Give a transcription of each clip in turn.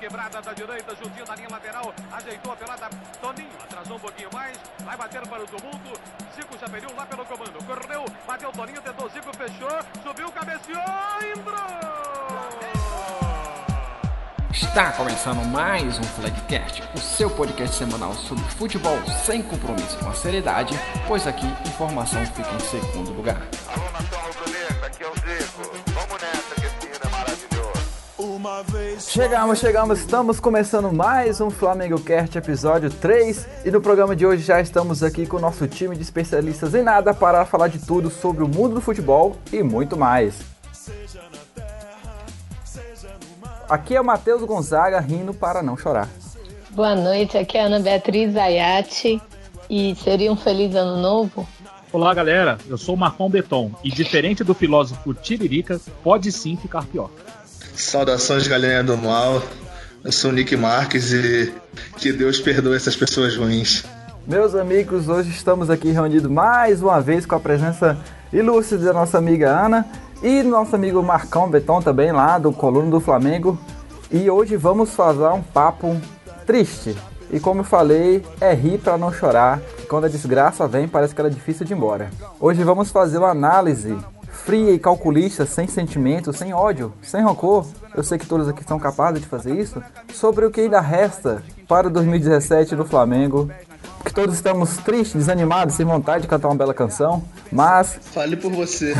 quebrada da direita, juntinho da linha lateral, ajeitou a pelada, Toninho, atrasou um pouquinho mais, vai bater para o tumulto, Zico já pediu lá pelo comando, correu, bateu Toninho, tentou Zico, fechou, subiu, cabeceou, entrou! Está começando mais um Flagcast, o seu podcast semanal sobre futebol sem compromisso com a seriedade, pois aqui informação fica em segundo lugar. Alô, Chegamos, chegamos, estamos começando mais um Flamengo Cast episódio 3 e no programa de hoje já estamos aqui com o nosso time de especialistas em nada para falar de tudo sobre o mundo do futebol e muito mais. Aqui é o Matheus Gonzaga rindo para não chorar. Boa noite, aqui é a Ana Beatriz Ayati e seria um feliz ano novo? Olá, galera. Eu sou o Marcão Beton e, diferente do filósofo Tiririca, pode sim ficar pior. Saudações, galerinha do mal. Eu sou o Nick Marques e que Deus perdoe essas pessoas ruins. Meus amigos, hoje estamos aqui reunidos mais uma vez com a presença ilustre da nossa amiga Ana e nosso amigo Marcão Beton também, lá do Coluna do Flamengo. E hoje vamos fazer um papo triste. E como eu falei, é rir para não chorar. Quando a desgraça vem, parece que ela é difícil de ir embora. Hoje vamos fazer uma análise fria e calculista, sem sentimento, sem ódio, sem rancor. Eu sei que todos aqui são capazes de fazer isso. Sobre o que ainda resta para 2017 no Flamengo. Que todos estamos tristes, desanimados, sem vontade de cantar uma bela canção. Mas Fale por você.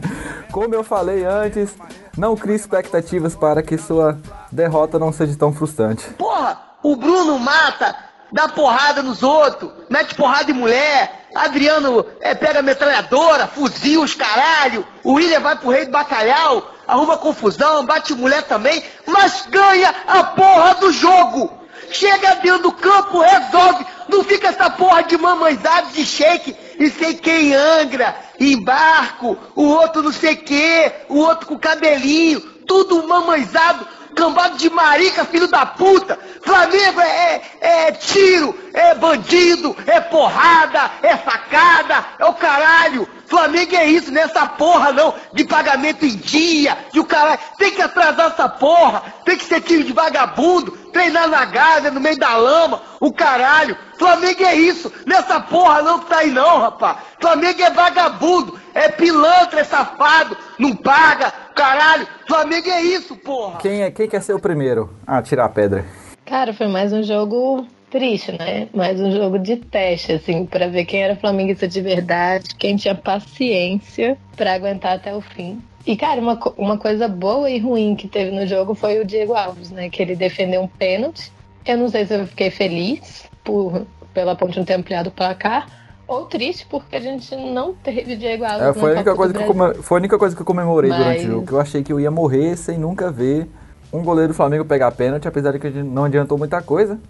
como eu falei antes, não crie expectativas para que sua derrota não seja tão frustrante. Porra, o Bruno mata, dá porrada nos outros, mete porrada em mulher. Adriano é, pega metralhadora, fuzil os caralho. O William vai pro rei do bacalhau, arruma confusão, bate mulher também, mas ganha a porra do jogo. Chega dentro do campo, resolve. Não fica essa porra de mamãezada de shake e sei quem angra, em barco, o outro não sei que, o outro com cabelinho, tudo mamãezado, cambado de marica, filho da puta. Flamengo é, é, é tiro, é bandido, é porrada, é facada, é o caralho. Flamengo é isso, nessa porra não, de pagamento em dia, de o caralho. Tem que atrasar essa porra, tem que ser time de vagabundo, treinar na Gávea, no meio da lama, o caralho. Flamengo é isso, nessa porra não que tá aí não, rapaz. Flamengo é vagabundo, é pilantra, é safado, não paga, caralho. Flamengo é isso, porra. Quem, é, quem quer ser o primeiro a tirar a pedra? Cara, foi mais um jogo triste, né? Mais um jogo de teste, assim, pra ver quem era flamenguista de verdade, quem tinha paciência pra aguentar até o fim. E, cara, uma, uma coisa boa e ruim que teve no jogo foi o Diego Alves, né? Que ele defendeu um pênalti. Eu não sei se eu fiquei feliz por, pela ponte não ter ampliado o placar, ou triste porque a gente não teve Diego Alves. É, foi, a única coisa que come- foi a única coisa que eu comemorei Mas- durante o jogo. Que eu achei que eu ia morrer sem nunca ver um goleiro do Flamengo pegar pênalti, apesar de que não adiantou muita coisa.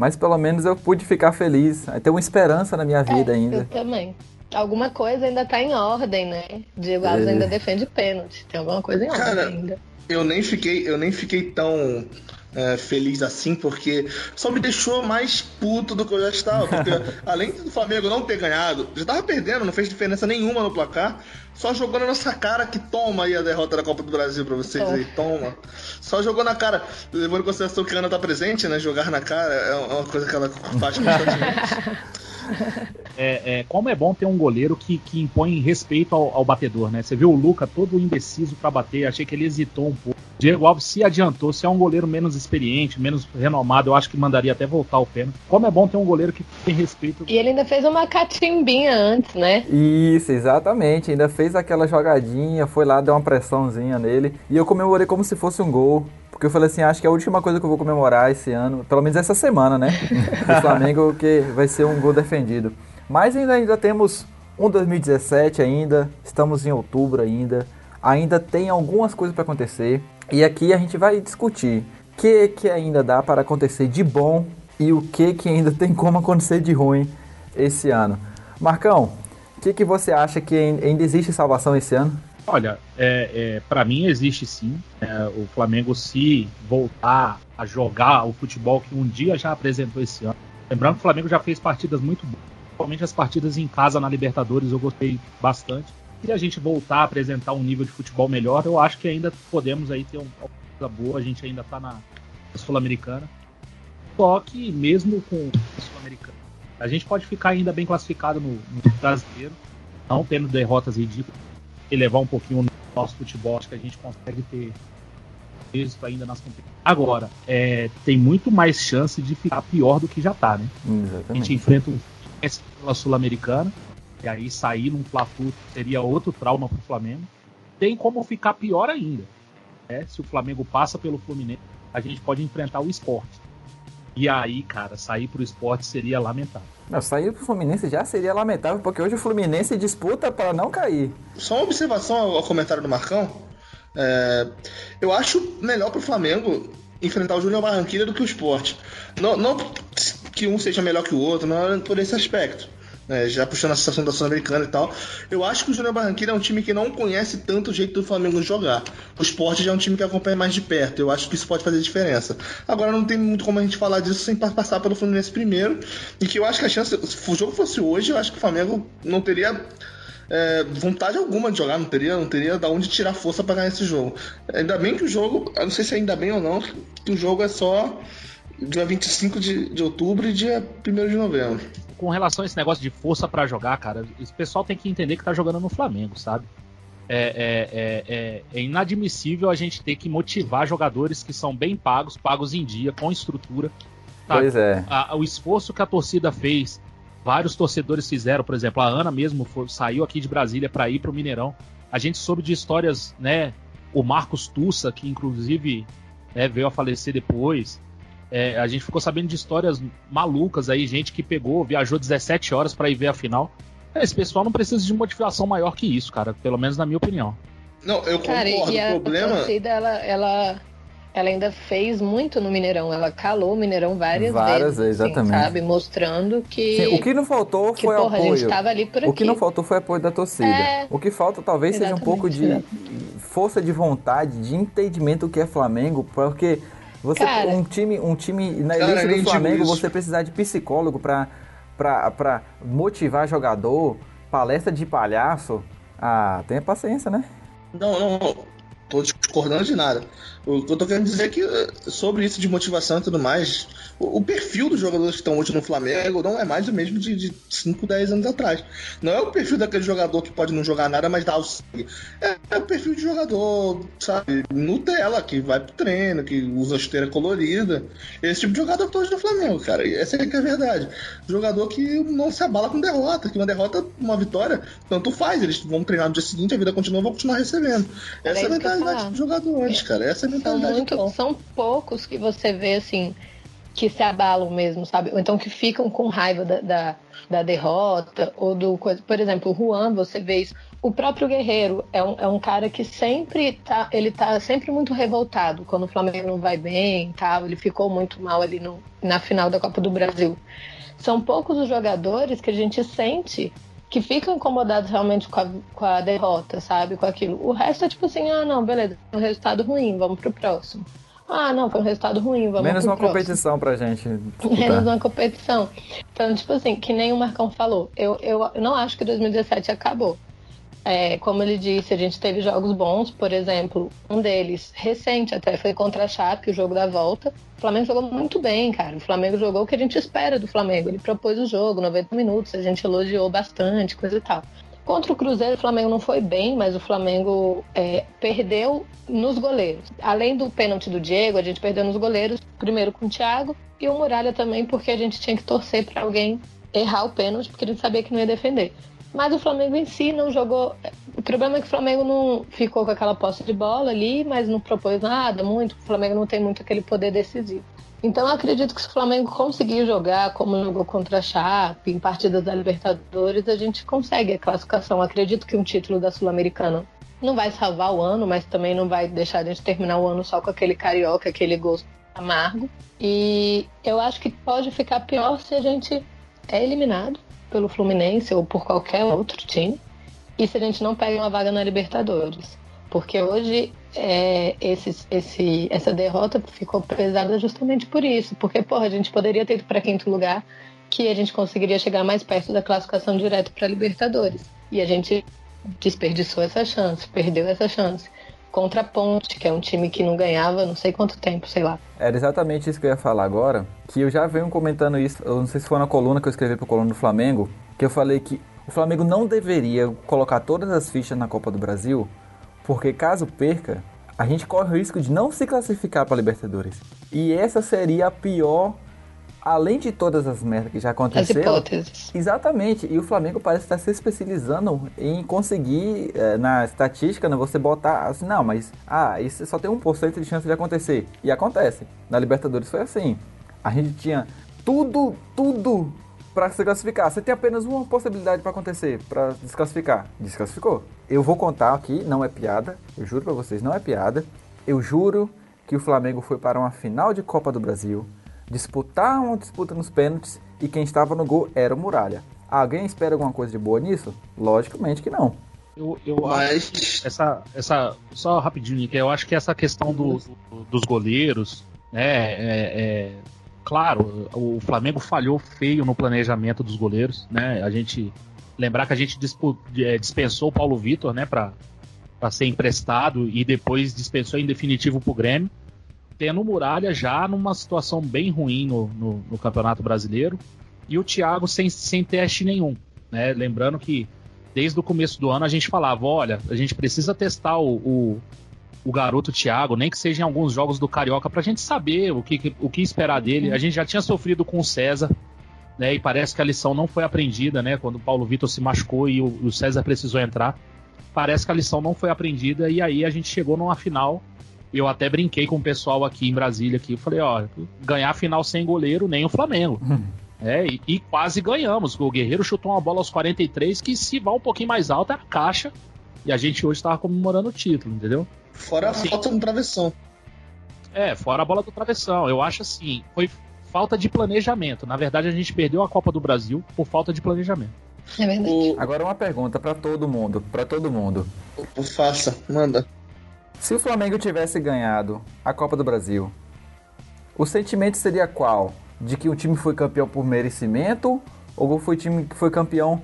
Mas pelo menos eu pude ficar feliz. Tem uma esperança na minha vida É, ainda. Eu também. Alguma coisa ainda tá em ordem, né? Diego Alves É. ainda defende pênalti. Tem alguma coisa em ordem Cara, ainda. Eu nem fiquei, eu nem fiquei tão é, feliz assim, porque só me deixou mais puto do que eu já estava. Porque além do Flamengo não ter ganhado, já tava perdendo, não fez diferença nenhuma no placar. Só jogou na nossa cara que toma aí a derrota da Copa do Brasil pra vocês aí, toma. Só jogou na cara. Levando em consideração que a Ana tá presente, né? Jogar na cara é uma coisa que ela faz constantemente. É, é, como é bom ter um goleiro que, que impõe respeito ao, ao batedor, né? Você viu o Luca todo indeciso pra bater, achei que ele hesitou um pouco. Diego Alves se adiantou, se é um goleiro menos experiente, menos renomado, eu acho que mandaria até voltar o pênalti. Como é bom ter um goleiro que tem respeito. E ele ainda fez uma catimbinha antes, né? Isso, exatamente. Ainda fez aquela jogadinha, foi lá, deu uma pressãozinha nele. E eu comemorei como se fosse um gol. Porque eu falei assim, acho que é a última coisa que eu vou comemorar esse ano, pelo menos essa semana, né? Do Flamengo, que vai ser um gol defendido. Mas ainda, ainda temos um 2017 ainda, estamos em outubro ainda. Ainda tem algumas coisas para acontecer. E aqui a gente vai discutir o que, que ainda dá para acontecer de bom e o que, que ainda tem como acontecer de ruim esse ano. Marcão, o que, que você acha que ain- ainda existe salvação esse ano? Olha, é, é, para mim existe sim. É, o Flamengo se voltar a jogar o futebol que um dia já apresentou esse ano. Lembrando que o Flamengo já fez partidas muito boas, principalmente as partidas em casa na Libertadores eu gostei bastante. E a gente voltar a apresentar um nível de futebol melhor, eu acho que ainda podemos aí ter um- uma coisa boa. A gente ainda tá na, Sul-Americana. Só que mesmo com a Sul-Americana, a gente pode ficar ainda bem classificado no, no brasileiro, não tendo derrotas ridículas, e levar um pouquinho o nosso futebol, acho que a gente consegue ter êxito ainda nas competições. Agora, é, tem muito mais chance de ficar pior do que já tá, né? Exatamente. A gente enfrenta o pela Sul-Americana, e aí sair num Fla-Flu seria outro trauma pro Flamengo. Tem como ficar pior ainda. Né? Se o Flamengo passa pelo Fluminense, a gente pode enfrentar o esporte. E aí, cara, sair pro esporte seria lamentável. Não, sair pro Fluminense já seria lamentável, porque hoje o Fluminense disputa para não cair. Só uma observação ao, comentário do Marcão. É, eu acho melhor pro Flamengo enfrentar o Júnior Barranquilla do que o esporte. Não, não que um seja melhor que o outro, não é por esse aspecto. É, já puxando a situação da Sul-Americana e tal. Eu acho que o Júnior Barranquilla é um time que não conhece tanto o jeito do Flamengo jogar. O esporte já é um time que acompanha mais de perto. Eu acho que isso pode fazer diferença. Agora não tem muito como a gente falar disso sem passar pelo Fluminense primeiro. E que eu acho que a chance. Se o jogo fosse hoje, eu acho que o Flamengo não teria é, vontade alguma de jogar, não teria, não teria da onde tirar força para ganhar esse jogo. Ainda bem que o jogo, eu não sei se ainda bem ou não, que o jogo é só dia 25 de, de outubro e dia 1 de novembro. Com relação a esse negócio de força para jogar, cara, esse pessoal tem que entender que tá jogando no Flamengo, sabe? É, é, é, é, é inadmissível a gente ter que motivar jogadores que são bem pagos, pagos em dia, com estrutura. Sabe? Pois é. A, o esforço que a torcida fez vários torcedores fizeram, por exemplo, a Ana mesmo foi, saiu aqui de Brasília para ir para o Mineirão. A gente soube de histórias, né? O Marcos Tussa, que inclusive né, veio a falecer depois. É, a gente ficou sabendo de histórias malucas aí, gente que pegou, viajou 17 horas para ir ver a final. Esse pessoal não precisa de motivação maior que isso, cara, pelo menos na minha opinião. Não, eu concordo. Cara, e a, o problema. A torcida, ela, ela ela ainda fez muito no Mineirão. Ela calou o Mineirão várias, várias vezes. Assim, exatamente. sabe? Mostrando que. Sim, o que não faltou que, foi porra, apoio. A gente tava ali por aqui. O que não faltou foi apoio da torcida. É... O que falta talvez exatamente, seja um pouco de exatamente. força de vontade, de entendimento do que é Flamengo, porque você Cara, um time, um time na elite do Flamengo, você precisar de psicólogo para para motivar jogador, palestra de palhaço. Ah, tenha paciência, né? Não, não, tô discordando de nada. O que eu tô querendo dizer é que eh, sobre isso de motivação e tudo mais, o, o perfil dos jogadores que estão hoje no Flamengo não é mais o mesmo de, de 5, 10 anos atrás. Não é o perfil daquele jogador que pode não jogar nada, mas dá o sangue. É, é o perfil de jogador, sabe, Nutella, que vai pro treino, que usa esteira colorida. Esse tipo de jogador que tá hoje no Flamengo, cara. E essa é que é a verdade. Jogador que não se abala com derrota, que uma derrota, uma vitória, tanto faz. Eles vão treinar no dia seguinte, a vida continua, vão continuar recebendo. Essa é, a mentalidade dos jogadores, cara. Essa é a mentalidade. São, muito, são poucos que você vê assim que se abalam mesmo, sabe? Ou então que ficam com raiva da, da, da derrota, ou do coisa. Por exemplo, o Juan, você vê isso. O próprio Guerreiro é um, é um cara que sempre tá, ele tá sempre muito revoltado quando o Flamengo não vai bem tal. Ele ficou muito mal ali no, na final da Copa do Brasil. São poucos os jogadores que a gente sente que ficam incomodados realmente com a, com a derrota, sabe? Com aquilo. O resto é tipo assim, ah, não, beleza, um resultado ruim, vamos pro próximo. Ah, não, foi um resultado ruim, vamos Menos uma próximo. competição pra gente. Disputar. Menos uma competição. Então, tipo assim, que nem o Marcão falou, eu, eu não acho que 2017 acabou. É, como ele disse, a gente teve jogos bons, por exemplo, um deles, recente até, foi contra a Chape, o jogo da volta. O Flamengo jogou muito bem, cara. O Flamengo jogou o que a gente espera do Flamengo. Ele propôs o jogo, 90 minutos, a gente elogiou bastante, coisa e tal. Contra o Cruzeiro, o Flamengo não foi bem, mas o Flamengo é, perdeu nos goleiros. Além do pênalti do Diego, a gente perdeu nos goleiros, primeiro com o Thiago e o Muralha também, porque a gente tinha que torcer para alguém errar o pênalti, porque a gente sabia que não ia defender. Mas o Flamengo em si não jogou. O problema é que o Flamengo não ficou com aquela posse de bola ali, mas não propôs nada muito. O Flamengo não tem muito aquele poder decisivo. Então eu acredito que se o Flamengo conseguir jogar como jogou contra a Chape, em partidas da Libertadores, a gente consegue a classificação. acredito que um título da Sul-Americana não vai salvar o ano, mas também não vai deixar a gente terminar o ano só com aquele carioca, aquele gosto amargo. E eu acho que pode ficar pior se a gente é eliminado pelo Fluminense ou por qualquer outro time e se a gente não pega uma vaga na Libertadores. Porque hoje é, esse, esse, essa derrota ficou pesada justamente por isso. Porque, porra, a gente poderia ter ido para quinto lugar, que a gente conseguiria chegar mais perto da classificação direto para Libertadores. E a gente desperdiçou essa chance, perdeu essa chance. Contra a Ponte, que é um time que não ganhava não sei quanto tempo, sei lá. Era exatamente isso que eu ia falar agora, que eu já venho comentando isso, eu não sei se foi na coluna que eu escrevi pro coluna do Flamengo, que eu falei que o Flamengo não deveria colocar todas as fichas na Copa do Brasil, porque caso perca, a gente corre o risco de não se classificar para Libertadores. E essa seria a pior além de todas as merdas que já aconteceram. As hipóteses. Exatamente. E o Flamengo parece estar se especializando em conseguir, eh, na estatística, né, você botar assim, não, mas ah, isso só tem 1% de chance de acontecer. E acontece. Na Libertadores foi assim. A gente tinha tudo, tudo para se classificar. Você tem apenas uma possibilidade para acontecer, para desclassificar. Desclassificou. Eu vou contar aqui, não é piada. Eu juro para vocês, não é piada. Eu juro que o Flamengo foi para uma final de Copa do Brasil disputar uma disputa nos pênaltis e quem estava no gol era o Muralha. Alguém espera alguma coisa de boa nisso? Logicamente que não. Eu, eu Mas... acho essa, essa. Só rapidinho, que eu acho que essa questão do, do, dos goleiros, né? É, é, claro, o Flamengo falhou feio no planejamento dos goleiros, né? A gente. Lembrar que a gente é, dispensou o Paulo Vitor, né, para ser emprestado e depois dispensou em definitivo pro Grêmio tendo o Muralha já numa situação bem ruim no, no, no Campeonato Brasileiro e o Thiago sem, sem teste nenhum. Né? Lembrando que desde o começo do ano a gente falava: olha, a gente precisa testar o, o, o garoto Thiago, nem que seja em alguns jogos do Carioca, para a gente saber o que, o que esperar dele. A gente já tinha sofrido com o César. Né, e parece que a lição não foi aprendida, né? Quando o Paulo Vitor se machucou e o, o César precisou entrar, parece que a lição não foi aprendida e aí a gente chegou numa final eu até brinquei com o pessoal aqui em Brasília aqui. Eu falei, ó, ganhar a final sem goleiro, nem o Flamengo. Hum. É, e, e, quase ganhamos. O Guerreiro chutou uma bola aos 43 que se vai um pouquinho mais alta é a caixa. E a gente hoje estava comemorando o título, entendeu? Fora assim, a falta do travessão. É, fora a bola do travessão. Eu acho assim, foi falta de planejamento. Na verdade, a gente perdeu a Copa do Brasil por falta de planejamento. É verdade. O... Agora uma pergunta para todo mundo, para todo mundo. Faça, manda. Se o Flamengo tivesse ganhado a Copa do Brasil, o sentimento seria qual? De que o time foi campeão por merecimento ou foi time que foi campeão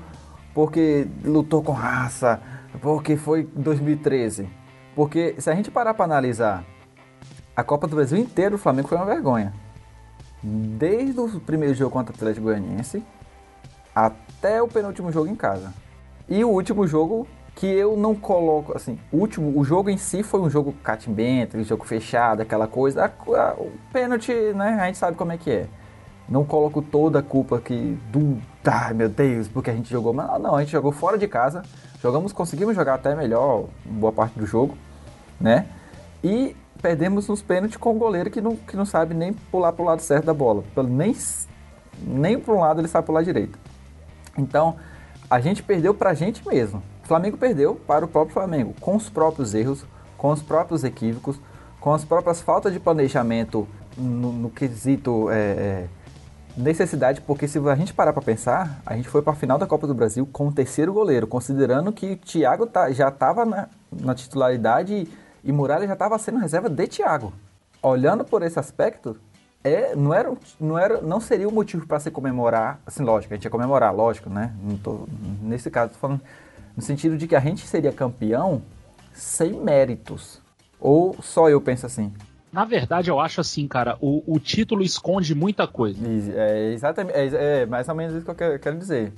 porque lutou com raça, porque foi 2013? Porque se a gente parar para analisar a Copa do Brasil inteira, o Flamengo foi uma vergonha. Desde o primeiro jogo contra o Atlético Goianiense até o penúltimo jogo em casa. E o último jogo que eu não coloco, assim, o último, o jogo em si foi um jogo catimbento, jogo fechado, aquela coisa, a, a, o pênalti, né, a gente sabe como é que é. Não coloco toda a culpa aqui do, ai meu Deus, porque a gente jogou, mas não, a gente jogou fora de casa, jogamos, conseguimos jogar até melhor boa parte do jogo, né, e perdemos nos pênaltis com um goleiro que não, que não sabe nem pular pro lado certo da bola, nem, nem para um lado ele sabe pular direito. Então, a gente perdeu pra gente mesmo. O Flamengo perdeu para o próprio Flamengo, com os próprios erros, com os próprios equívocos, com as próprias faltas de planejamento no, no quesito é, é, necessidade, porque se a gente parar para pensar, a gente foi para a final da Copa do Brasil com o terceiro goleiro, considerando que o Thiago tá, já estava na, na, titularidade e Muralha já estava sendo reserva de Thiago. Olhando por esse aspecto, é, não, era, não, era, não seria o motivo para se comemorar, assim, lógico, a gente ia comemorar, lógico, né? Tô, nesse caso, tô falando no sentido de que a gente seria campeão sem méritos. Ou só eu penso assim? Na verdade, eu acho assim, cara, o, o título esconde muita coisa. É, exatamente, é, é, mais ou menos isso que eu quero, quero dizer.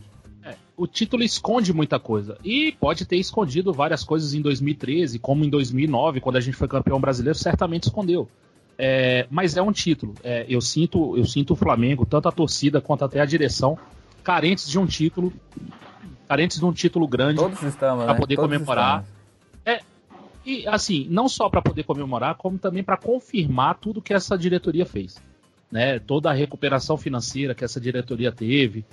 É, o título esconde muita coisa. E pode ter escondido várias coisas em 2013, como em 2009, quando a gente foi campeão brasileiro, certamente escondeu. É, mas é um título. É, eu sinto eu sinto o Flamengo, tanto a torcida quanto até a direção, carentes de um título carentes de um título grande para né? poder Todos comemorar. É, e assim, não só para poder comemorar, como também para confirmar tudo que essa diretoria fez. Né? Toda a recuperação financeira que essa diretoria teve,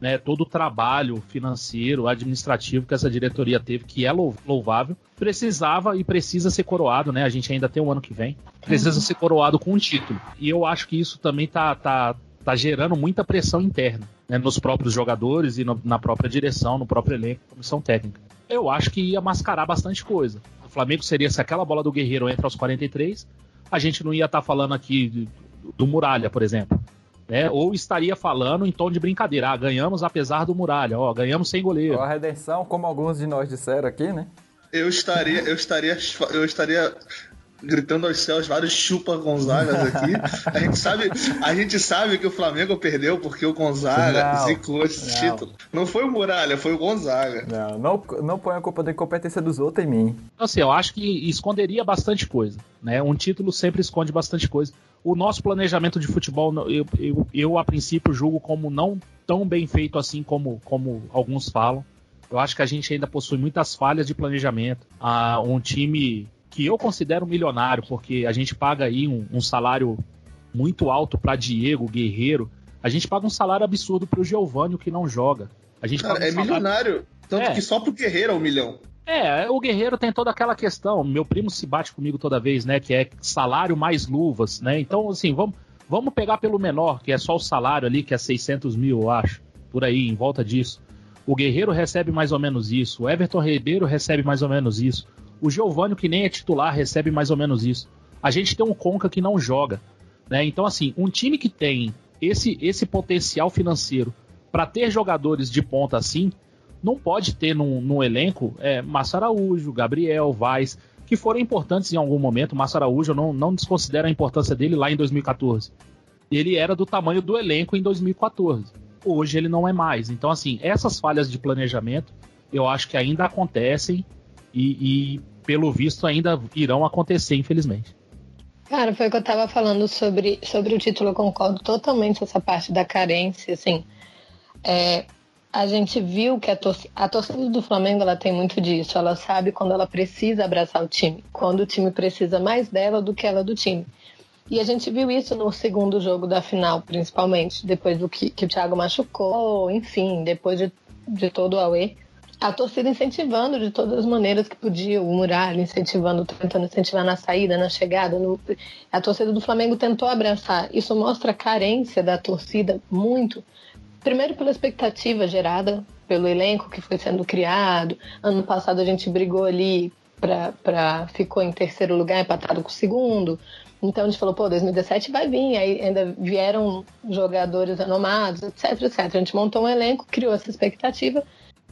né? todo o trabalho financeiro, administrativo que essa diretoria teve, que é louvável, precisava e precisa ser coroado, né? A gente ainda tem o um ano que vem, precisa uhum. ser coroado com um título. E eu acho que isso também tá, tá, tá gerando muita pressão interna né, nos próprios jogadores e no, na própria direção, no próprio elenco, comissão técnica. Eu acho que ia mascarar bastante coisa. O Flamengo seria se aquela bola do Guerreiro entra aos 43, a gente não ia estar tá falando aqui do, do Muralha, por exemplo. Né? Ou estaria falando em tom de brincadeira. Ah, ganhamos apesar do Muralha, ó, ganhamos sem goleiro. a redenção, como alguns de nós disseram aqui, né? Eu estaria, eu estaria, eu estaria gritando aos céus vários chupa Gonzagas aqui. A gente sabe, a gente sabe que o Flamengo perdeu porque o Gonzaga não, zicou esse não. título. Não foi o Muralha, foi o Gonzaga. Não, não, não põe a culpa da incompetência dos outros em mim. Assim, eu acho que esconderia bastante coisa, né? Um título sempre esconde bastante coisa. O nosso planejamento de futebol, eu, eu, eu a princípio julgo como não tão bem feito assim como, como alguns falam. Eu acho que a gente ainda possui muitas falhas de planejamento. Ah, um time que eu considero milionário, porque a gente paga aí um, um salário muito alto para Diego, Guerreiro. A gente paga um salário absurdo para o Giovanni, que não joga. A gente Cara, um é salário... milionário. Tanto é. que só pro Guerreiro é um milhão. É, o Guerreiro tem toda aquela questão. Meu primo se bate comigo toda vez, né? Que é salário mais luvas, né? Então, assim, vamos, vamos pegar pelo menor, que é só o salário ali, que é 600 mil, eu acho. Por aí, em volta disso. O Guerreiro recebe mais ou menos isso. O Everton Ribeiro recebe mais ou menos isso. O Giovanni, que nem é titular, recebe mais ou menos isso. A gente tem um Conca que não joga. Né? Então, assim, um time que tem esse, esse potencial financeiro para ter jogadores de ponta assim, não pode ter num, num elenco é, Massa Araújo, Gabriel, Vaz, que foram importantes em algum momento. Massa Araújo, eu não, não desconsidero a importância dele lá em 2014. Ele era do tamanho do elenco em 2014. Hoje ele não é mais. Então, assim, essas falhas de planejamento eu acho que ainda acontecem e, e pelo visto, ainda irão acontecer, infelizmente. Cara, foi o que eu tava falando sobre, sobre o título, eu concordo totalmente com essa parte da carência, assim. É, a gente viu que a, tor a torcida do Flamengo ela tem muito disso. Ela sabe quando ela precisa abraçar o time, quando o time precisa mais dela do que ela do time. E a gente viu isso no segundo jogo da final, principalmente, depois do que, que o Thiago machucou, enfim, depois de, de todo o Aue a torcida incentivando de todas as maneiras que podia, o Muralha incentivando, tentando incentivar na saída, na chegada. No... A torcida do Flamengo tentou abraçar. Isso mostra a carência da torcida muito. Primeiro pela expectativa gerada pelo elenco que foi sendo criado. Ano passado a gente brigou ali para ficou em terceiro lugar, empatado com o segundo. Então a gente falou, pô, 2017 vai vir. Aí ainda vieram jogadores renomados, etc, etc. A gente montou um elenco, criou essa expectativa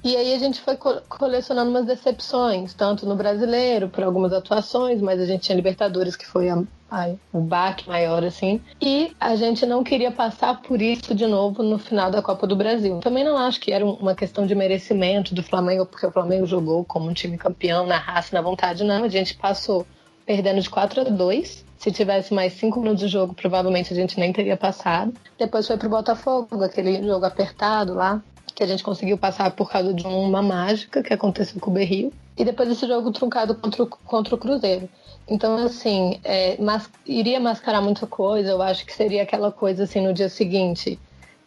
e aí a gente foi colecionando umas decepções, tanto no brasileiro, por algumas atuações, mas a gente tinha Libertadores, que foi a, a, o baque maior, assim. E a gente não queria passar por isso de novo no final da Copa do Brasil. Também não acho que era uma questão de merecimento do Flamengo, porque o Flamengo jogou como um time campeão, na raça, na vontade, não. A gente passou perdendo de 4 a 2. Se tivesse mais 5 minutos de jogo, provavelmente a gente nem teria passado. Depois foi pro Botafogo, aquele jogo apertado lá que a gente conseguiu passar por causa de uma mágica que aconteceu com o Berrio, e depois esse jogo truncado contra o, contra o Cruzeiro. Então, assim, é, mas, iria mascarar muita coisa, eu acho que seria aquela coisa, assim, no dia seguinte,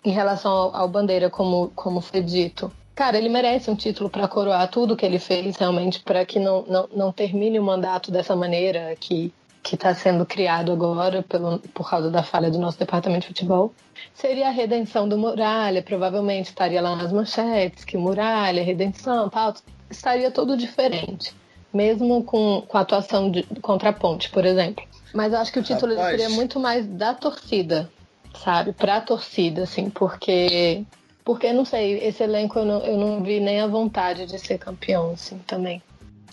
em relação ao, ao Bandeira, como, como foi dito. Cara, ele merece um título para coroar tudo que ele fez, realmente, para que não, não, não termine o mandato dessa maneira, que que está sendo criado agora pelo, por causa da falha do nosso departamento de futebol, seria a redenção do Muralha, provavelmente estaria lá nas manchetes, que Muralha, redenção, tal, estaria todo diferente, mesmo com, com a atuação de, contra a Ponte, por exemplo. Mas eu acho que o título seria muito mais da torcida, sabe? Pra torcida, assim, porque. Porque, não sei, esse elenco eu não, eu não vi nem a vontade de ser campeão, assim, também.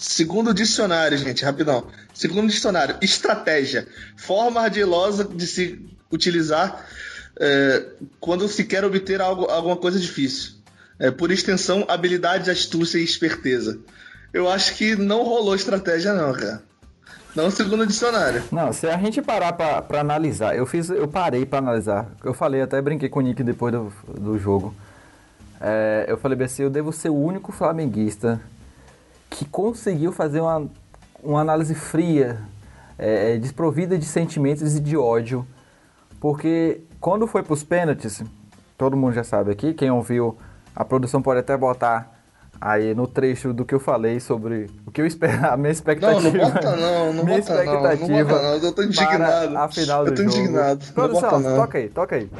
Segundo dicionário, gente, rapidão. Segundo dicionário, estratégia. Forma ardilosa de se utilizar é, quando se quer obter algo, alguma coisa difícil. É, por extensão, habilidade, astúcia e esperteza. Eu acho que não rolou estratégia, não, cara. Não segundo dicionário. Não, se a gente parar pra, pra analisar, eu fiz, eu parei pra analisar. Eu falei, até brinquei com o Nick depois do, do jogo. É, eu falei assim, eu devo ser o único flamenguista que conseguiu fazer uma, uma análise fria, é, é, desprovida de sentimentos e de ódio, porque quando foi para os pênaltis, todo mundo já sabe aqui, quem ouviu, a produção pode até botar aí no trecho do que eu falei sobre o que eu esperava, a minha expectativa. Não, não bota não, não minha bota expectativa não, não bota não, eu tô indignado. A final do eu tô jogo. indignado. Produção, toca aí, toca aí.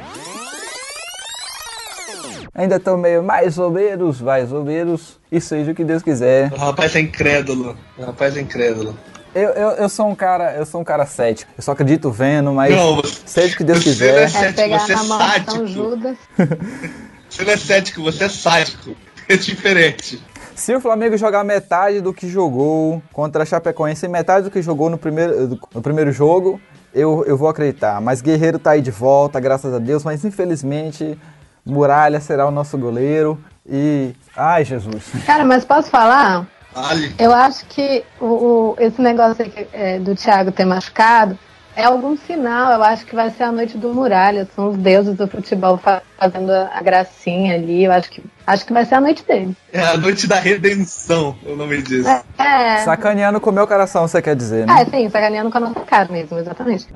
Ainda estão meio mais ou menos, mais ou menos, e seja o que Deus quiser. O rapaz é incrédulo. O rapaz é incrédulo. Eu, eu, eu sou um cara, eu sou um cara cético. Eu só acredito vendo, mas não, seja o que Deus quiser. Não é, cético, é você é sádico. Você não é cético, você é sádico. É diferente. Se o Flamengo jogar metade do que jogou contra a Chapecoense, metade do que jogou no primeiro, no primeiro jogo, eu, eu vou acreditar. Mas Guerreiro tá aí de volta, graças a Deus, mas infelizmente Muralha será o nosso goleiro. E. Ai, Jesus. Cara, mas posso falar? Ali. Eu acho que o, o- esse negócio aí que, é, do Thiago ter machucado é algum sinal. Eu acho que vai ser a noite do Muralha. São os deuses do futebol fa- fazendo a, gracinha ali. Eu acho que, acho que vai ser a noite dele. É a noite da redenção, o nome disso. É, é, Sacaneando com o meu coração, você quer dizer, né? é sim, sacaneando com a nossa cara mesmo, exatamente.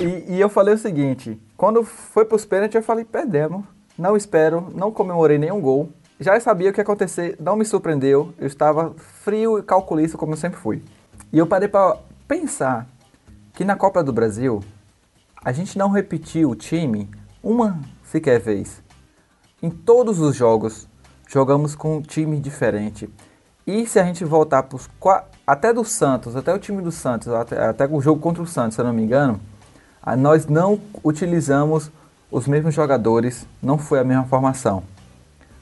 E, e eu falei o seguinte: quando foi pros pênaltis, eu falei, perdemos. Não espero, não comemorei nenhum gol. Já sabia o que ia acontecer, não me surpreendeu. Eu estava frio e calculista, como eu sempre fui. E eu parei para pensar que na Copa do Brasil, a gente não repetiu o time uma sequer vez. Em todos os jogos, jogamos com um time diferente. E se a gente voltar pros, até do Santos, até o time do Santos, até, até o jogo contra o Santos, se eu não me engano, nós não utilizamos os mesmos jogadores, não foi a mesma formação.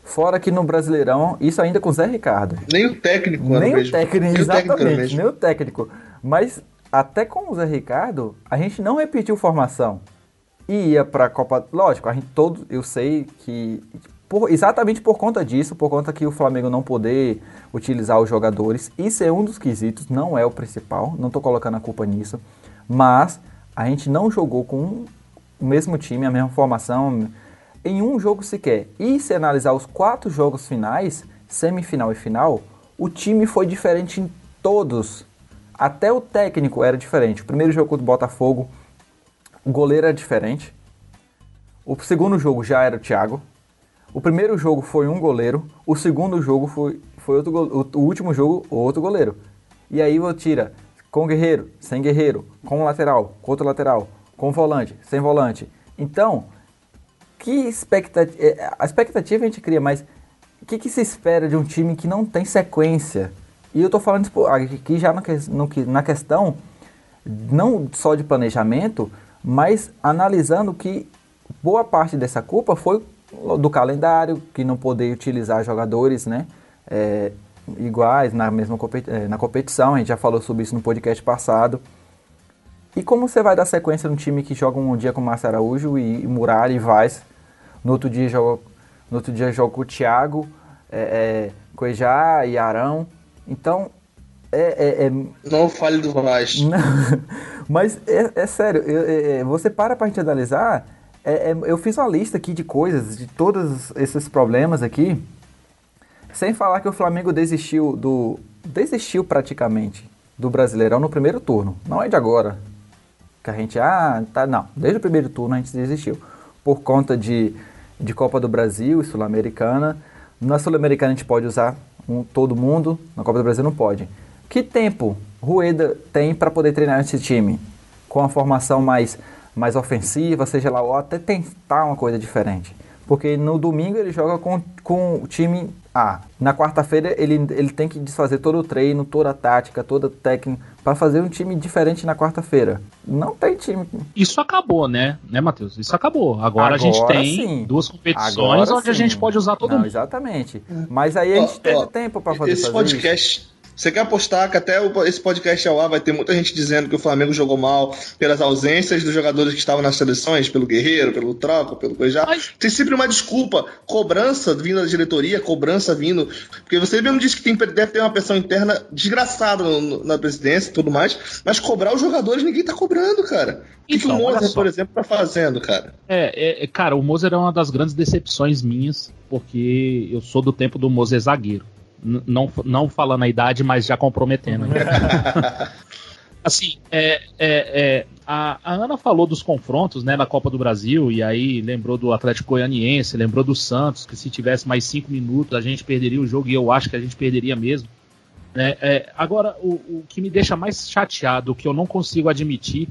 Fora que no Brasileirão, isso ainda com o Zé Ricardo. Nem o técnico Nem o o mesmo. técnico, Nem o o exatamente, mesmo. nem o técnico. Mas até com o Zé Ricardo, a gente não repetiu formação. E ia pra Copa. Lógico, a gente todo. Eu sei que. por- exatamente por conta disso, por conta que o Flamengo não poder utilizar os jogadores, isso é um dos quesitos, não é o principal, não tô colocando a culpa nisso. Mas a gente não jogou com o mesmo time, a mesma formação, em um jogo sequer. E se analisar os quatro jogos finais, semifinal e final, o time foi diferente em todos. Até o técnico era diferente. O primeiro jogo contra o Botafogo, o goleiro era diferente. O segundo jogo já era o Thiago. O primeiro jogo foi um goleiro. O segundo jogo foi, foi outro go- o, o último jogo, outro goleiro. E aí você tira com guerreiro, sem guerreiro, com lateral, com outro lateral, com volante, sem volante. Então, que expectativa. A expectativa a gente cria, mas o que, que se espera de um time que não tem sequência? E eu tô falando aqui já no no na questão não só de planejamento, mas analisando que boa parte dessa culpa foi do calendário, que não poder utilizar jogadores né, é, iguais na mesma é, na competição, a gente já falou sobre isso no podcast passado. E como você vai dar sequência num time que joga um dia com o Márcio Araújo e, e Muralha e Vaz, no outro dia joga, no outro dia joga com o Thiago, é, é, Cuejá e Arão. Então, é- é- é Não fale do não, mas é, é sério, eu- é- é, você para pra gente analisar. eu fiz uma lista aqui de coisas, de todos esses problemas aqui. Sem falar que o Flamengo desistiu do. Desistiu praticamente do Brasileirão no primeiro turno. Não é de agora. Que a gente. Ah, tá. Não. Desde o primeiro turno a gente desistiu. Por conta de, de Copa do Brasil e Sul-Americana. Na Sul-Americana a gente pode usar um, todo mundo. Na Copa do Brasil não pode. Que tempo Rueda tem para poder treinar esse time? Com a formação mais, mais ofensiva, seja lá, ou até tentar uma coisa diferente. Porque no domingo ele joga com, com o time A. Na quarta-feira ele, ele tem que desfazer todo o treino, toda a tática, toda a técnica, para fazer um time diferente na quarta-feira. Não tem time. Isso acabou, né? Né, Matheus? Isso acabou. Agora, a gente Agora tem sim. duas competições Agora onde a sim. gente pode usar todo Não, mundo. exatamente. Mas aí a gente Ó, teve ó, tempo para fazer Esse podcast. Você quer apostar que até o- esse podcast ao ar vai ter muita gente dizendo que o Flamengo jogou mal pelas ausências dos jogadores que estavam nas seleções, pelo Guerreiro, pelo Troca, pelo Coijá. Mas- Tem sempre uma desculpa, cobrança vindo da diretoria, cobrança vindo. Porque você mesmo disse que tem, deve ter uma pressão interna desgraçada no- no- na presidência e tudo mais, mas cobrar os jogadores ninguém tá cobrando, cara. O que, que Então, o só. por exemplo, tá fazendo, cara? É, é, cara, o Moser é uma das grandes decepções minhas, porque eu sou do tempo do Moser zagueiro. Não, não falando a idade, mas já comprometendo. assim, é, é, é, a, a Ana falou dos confrontos né, na Copa do Brasil, e aí lembrou do Atlético Goianiense, lembrou do Santos, que se tivesse mais cinco minutos a gente perderia o jogo, e eu acho que a gente perderia mesmo. né? É, agora, o, o que me deixa mais chateado, que eu não consigo admitir,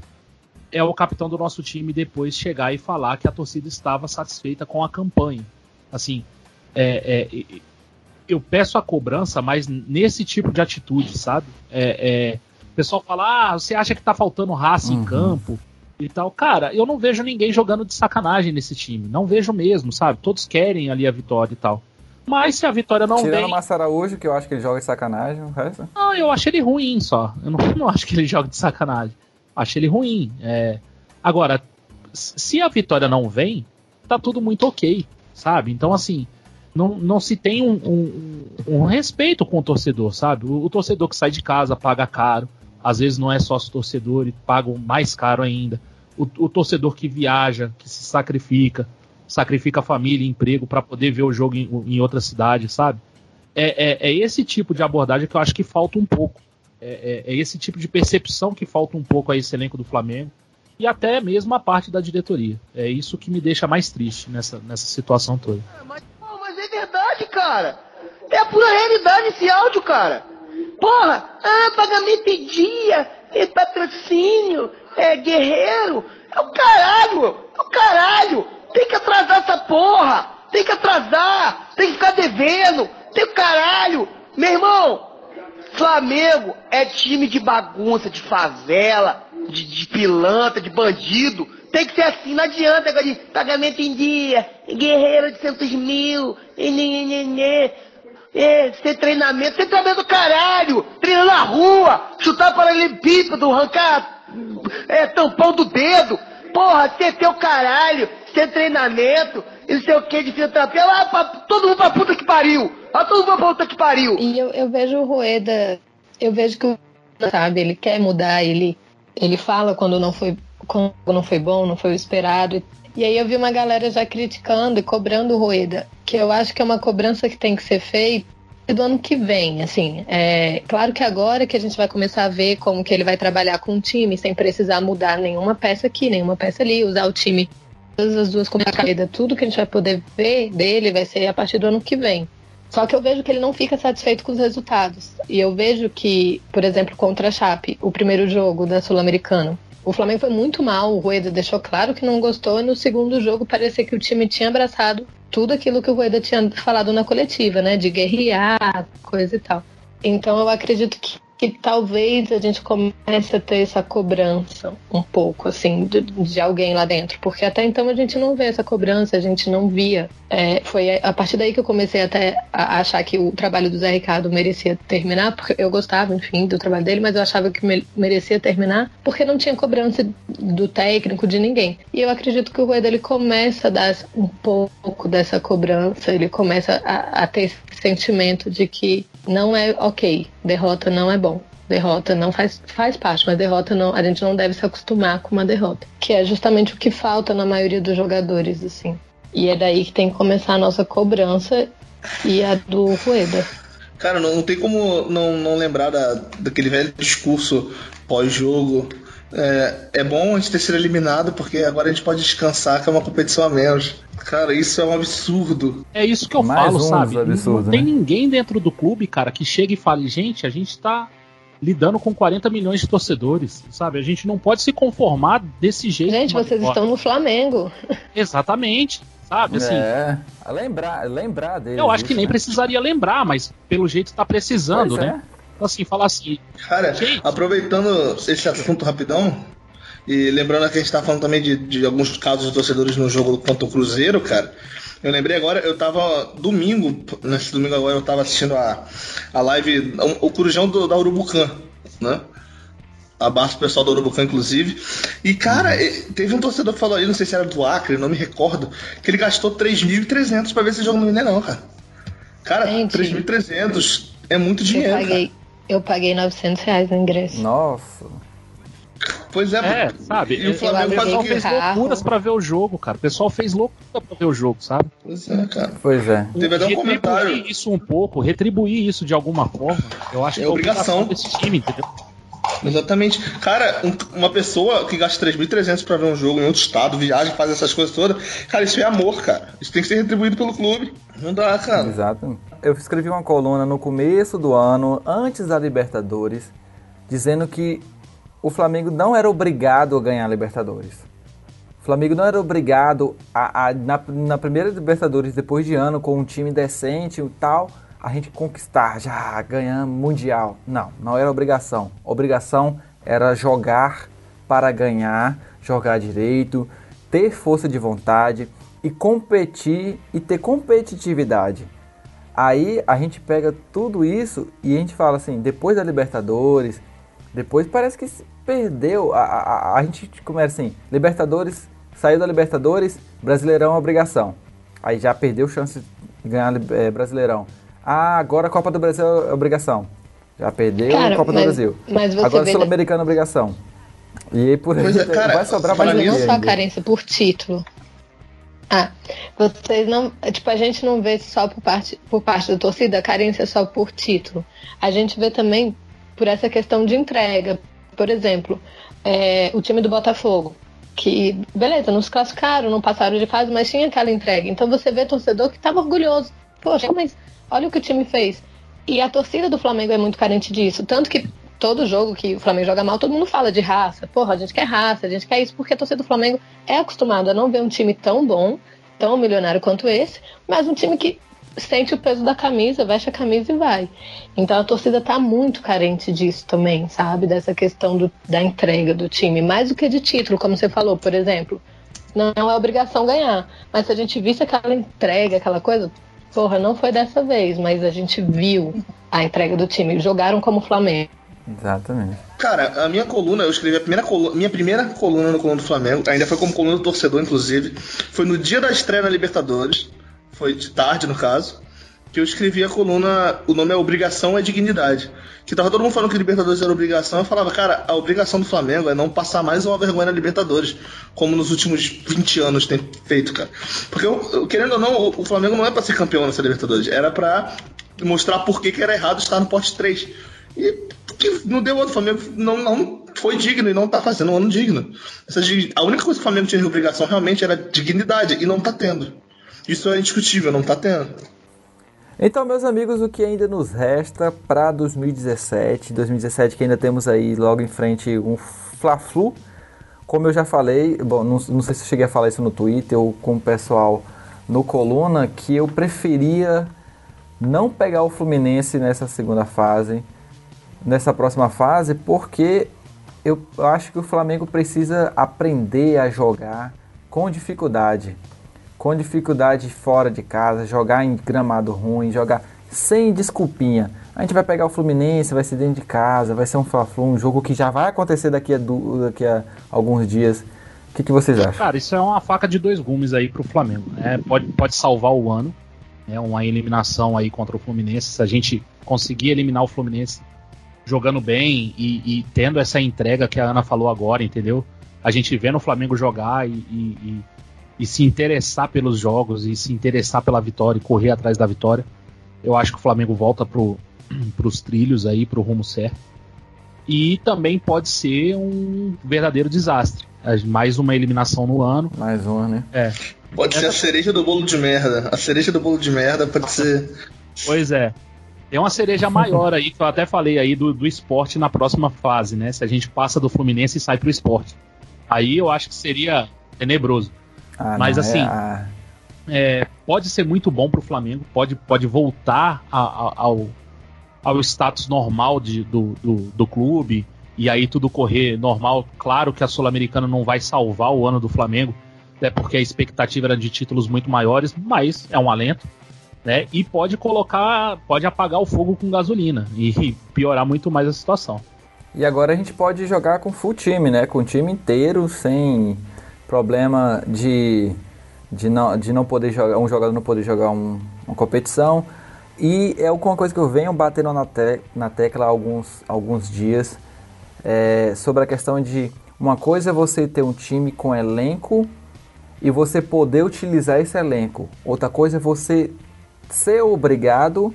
é o capitão do nosso time depois chegar e falar que a torcida estava satisfeita com a campanha. Assim, é, é, eu peço a cobrança, mas nesse tipo de atitude, sabe? É, é, o pessoal fala, ah, você acha que tá faltando raça Uhum. em campo e tal. Cara, eu não vejo ninguém jogando de sacanagem nesse time. Não vejo mesmo, sabe? Todos querem ali a vitória e tal. Mas se a vitória não Tirando vem. o Massa Araújo, que eu acho que ele joga de sacanagem, o resto. Não, eu acho ele ruim só. Eu não, não acho que ele joga de sacanagem. Acho ele ruim. É... Agora, se a vitória não vem, tá tudo muito ok, sabe? Então, assim, não, não se tem um, um, um respeito com o torcedor, sabe? O, o, torcedor que sai de casa paga caro, às vezes não é sócio torcedor e paga mais caro ainda. O, o torcedor que viaja, que se sacrifica, sacrifica família emprego para poder ver o jogo em, em outra cidade, sabe? É, é, é, esse tipo de abordagem que eu acho que falta um pouco. É, é, é, esse tipo de percepção que falta um pouco a esse elenco do Flamengo e até mesmo a parte da diretoria. É isso que me deixa mais triste nessa, nessa situação toda. Mas, verdade, cara. É a pura realidade esse áudio, cara. Porra, ah, pagamento em dia, é patrocínio, é guerreiro. É o caralho, é o caralho. Tem que atrasar essa porra! Tem que atrasar! Tem que ficar devendo! Tem o caralho! Meu irmão, Flamengo é time de bagunça, de favela, de, de pilantra, de bandido. Tem que ser assim, não adianta de pagamento em dia, guerreiro de centos mil, e, nê, é, sem treinamento, sem treinamento do caralho, treinando na rua, chutar para paralelepípedo, arrancar é, tampão do dedo, porra, ser teu caralho, sem treinamento, e não sei o que de fisioterapia, lá pra, todo mundo pra puta que pariu. Lá todo mundo pra puta que pariu. E eu, eu vejo o Rueda, eu vejo que o sabe, ele quer mudar, ele, ele fala quando não foi quando não foi bom, não foi o esperado. E aí eu vi uma galera já criticando e cobrando o Rueda, que eu acho que é uma cobrança que tem que ser feita do ano que vem, assim, é claro que agora que a gente vai começar a ver como que ele vai trabalhar com o time sem precisar mudar nenhuma peça aqui, nenhuma peça ali, usar o time todas as duas como caída, tudo que a gente vai poder ver dele vai ser a partir do ano que vem. Só que eu vejo que ele não fica satisfeito com os resultados. E eu vejo que, por exemplo, contra a Chape, o primeiro jogo da Sul-Americana, o Flamengo foi muito mal, o Rueda deixou claro que não gostou, e no segundo jogo parecia que o time tinha abraçado tudo aquilo que o Rueda tinha falado na coletiva, né? De guerrear, coisa e tal. Então eu acredito que que talvez a gente comece a ter essa cobrança um pouco, assim, de, de, alguém lá dentro. Porque até então a gente não vê essa cobrança, a gente não via. É, foi a partir daí que eu comecei até a achar que o trabalho do Zé Ricardo merecia terminar, porque eu gostava, enfim, do trabalho dele, mas eu achava que merecia terminar porque não tinha cobrança do técnico, de ninguém. E eu acredito que o Rueda ele começa a dar um pouco dessa cobrança, ele começa a, a ter esse sentimento de que não é ok, derrota não é bom. Derrota não faz, faz parte, mas derrota não. A gente não deve se acostumar com uma derrota. Que é justamente o que falta na maioria dos jogadores, assim. E é daí que tem que começar a nossa cobrança e a do Rueda. Cara, não, não tem como não, não lembrar da, daquele velho discurso pós-jogo. É, é bom a gente ter sido eliminado porque agora a gente pode descansar, que é uma competição a menos. Cara, isso é um absurdo. É isso que eu Mais falo, sabe? Absurdo, não tem né? ninguém dentro do clube, cara, que chegue e fale, gente, a gente tá lidando com 40 milhões de torcedores, sabe? A gente não pode se conformar desse jeito. Gente, vocês estão no Flamengo. Exatamente. Sabe, assim. É, lembrar, lembrar dele. Eu acho que nem né? precisaria lembrar, mas pelo jeito tá precisando, pois né? É. Então, assim, falar assim. Cara, gente, aproveitando esse assunto rapidão, e lembrando que a gente tá falando também de, de alguns casos de torcedores no jogo contra o Cruzeiro, cara. Eu lembrei agora, eu tava domingo, nesse domingo agora eu tava assistindo a, a live, o, o Corujão do, da Urubucan, né? Abraço pro pessoal do Urubucan, inclusive. E, cara, teve um torcedor que falou aí, não sei se era do Acre, não me recordo, que ele gastou 3.300 pra ver esse jogo no Mineirão, cara. Cara, 3.300 é muito dinheiro. Eu paguei, eu paguei 900 reais no ingresso. Nossa. Pois é, é sabe? E o Flamengo faz o fez loucuras pra ver o jogo, cara. O pessoal fez loucura pra ver o jogo, sabe? Pois é, cara. Pois é. Teve até um comentário. isso um pouco, retribuir isso de alguma forma, eu acho é que é obrigação desse time, entendeu? Exatamente. Cara, um, uma pessoa que gasta 3.300 pra ver um jogo em outro estado, viaja, faz essas coisas todas, cara, isso é amor, cara. Isso tem que ser retribuído pelo clube. Não dá, cara. Exato. Eu escrevi uma coluna no começo do ano, antes da Libertadores, dizendo que o Flamengo não era obrigado a ganhar a Libertadores. O Flamengo não era obrigado a, a na, na, primeira Libertadores, depois de ano, com um time decente e tal, a gente conquistar, já ganhar Mundial. Não, não era obrigação. Obrigação era jogar para ganhar, jogar direito, ter força de vontade e competir e ter competitividade. Aí a gente pega tudo isso e a gente fala assim, depois da Libertadores, depois parece que se perdeu. A, a, a gente começa assim, Libertadores, saiu da Libertadores, Brasileirão é obrigação. Aí já perdeu chance de ganhar é, Brasileirão. Ah, agora a Copa do Brasil é obrigação. Já perdeu Cara, a Copa mas- do Brasil. mas você agora Sul-Americana é obrigação. E aí por aí é, cara, vai sobrar mais Mas mim, não só a carência por título. Ah, vocês não. Tipo, a gente não vê só por parte, por parte da torcida a carência só por título. A gente vê também por essa questão de entrega. Por exemplo, é, o time do Botafogo. Que, beleza, não se classificaram, não passaram de fase, mas tinha aquela entrega. Então você vê torcedor que estava orgulhoso. Poxa, mas olha o que o time fez. E a torcida do Flamengo é muito carente disso. Tanto que todo jogo que o Flamengo joga mal, todo mundo fala de raça. Porra, a gente quer raça, a gente quer isso, porque a torcida do Flamengo é acostumada a não ver um time tão bom, tão milionário quanto esse, mas um time que sente o peso da camisa, veste a camisa e vai. Então a torcida tá muito carente disso também, sabe? Dessa questão do- da entrega do time, mais do que de título, como você falou, por exemplo. Não é obrigação ganhar, mas se a gente visse aquela entrega, aquela coisa, porra, não foi dessa vez, mas a gente viu a entrega do time. Jogaram como Flamengo. Exatamente. Cara, a minha coluna, eu escrevi a primeira coluna, minha primeira coluna no coluna do Flamengo, ainda foi como coluna do torcedor, inclusive, foi no dia da estreia na Libertadores, foi de tarde no caso, que eu escrevi a coluna, o nome é Obrigação é Dignidade. Que tava todo mundo falando que Libertadores era obrigação, eu falava, cara, a obrigação do Flamengo é não passar mais uma vergonha na Libertadores, como nos últimos 20 anos tem feito, cara. Porque, eu, querendo ou não, o, Flamengo não é pra ser campeão nessa Libertadores, era pra mostrar por que, que era errado estar no pote 3. E que não deu outro. O Flamengo não, não foi digno e não tá fazendo um ano digno. Essa a única coisa que o Flamengo tinha de obrigação realmente era dignidade e não tá tendo. Isso é indiscutível, não tá tendo. Então, meus amigos, o que ainda nos resta para 2017? 2017 que ainda temos aí logo em frente um Fla-Flu. Como eu já falei, bom, não, não sei se eu cheguei a falar isso no Twitter ou com o pessoal no Coluna, que eu preferia não pegar o Fluminense nessa segunda fase, nessa próxima fase, porque eu acho que o Flamengo precisa aprender a jogar com dificuldade. Com dificuldade fora de casa, jogar em gramado ruim, jogar sem desculpinha. A gente vai pegar o Fluminense, vai ser dentro de casa, vai ser um Fla-Flu, um jogo que já vai acontecer daqui a, daqui a alguns dias. O que, que vocês acham? Cara, isso é uma faca de dois gumes aí pro Flamengo. né? Pode, pode salvar o ano, né? Uma eliminação aí contra o Fluminense. Se a gente conseguir eliminar o Fluminense jogando bem e, e tendo essa entrega que a Ana falou agora, entendeu? A gente vendo o Flamengo jogar e, e- e- e se interessar pelos jogos e se interessar pela vitória e correr atrás da vitória. Eu acho que o Flamengo volta pro, pros trilhos aí, pro rumo certo. E também pode ser um verdadeiro desastre. Mais uma eliminação no ano. Mais uma, né? É. Pode ser a cereja do bolo de merda. A cereja do bolo de merda pode ser. Pois é. Tem uma cereja maior aí, que eu até falei aí, do, do esporte na próxima fase, né? Se a gente passa do Fluminense e sai pro esporte. Aí eu acho que seria tenebroso. Ah, Mas não, assim, é, É, pode ser muito bom pro Flamengo, pode, pode voltar a- a- ao, ao status normal de, do, do, do clube e aí tudo correr normal. Claro que a Sul-Americana não vai salvar o ano do Flamengo, né, porque a expectativa era de títulos muito maiores, mas é um alento. Né, e pode colocar, pode apagar o fogo com gasolina e piorar muito mais a situação. E agora a gente pode jogar com full time, né? Com o time inteiro, sem problema de, de, não, de não poder jogar, um jogador não poder jogar um- uma competição. E é uma coisa que eu venho batendo na, te, na tecla há alguns, alguns dias é, sobre a questão de uma coisa é você ter um time com elenco e você poder utilizar esse elenco. Outra coisa é você ser obrigado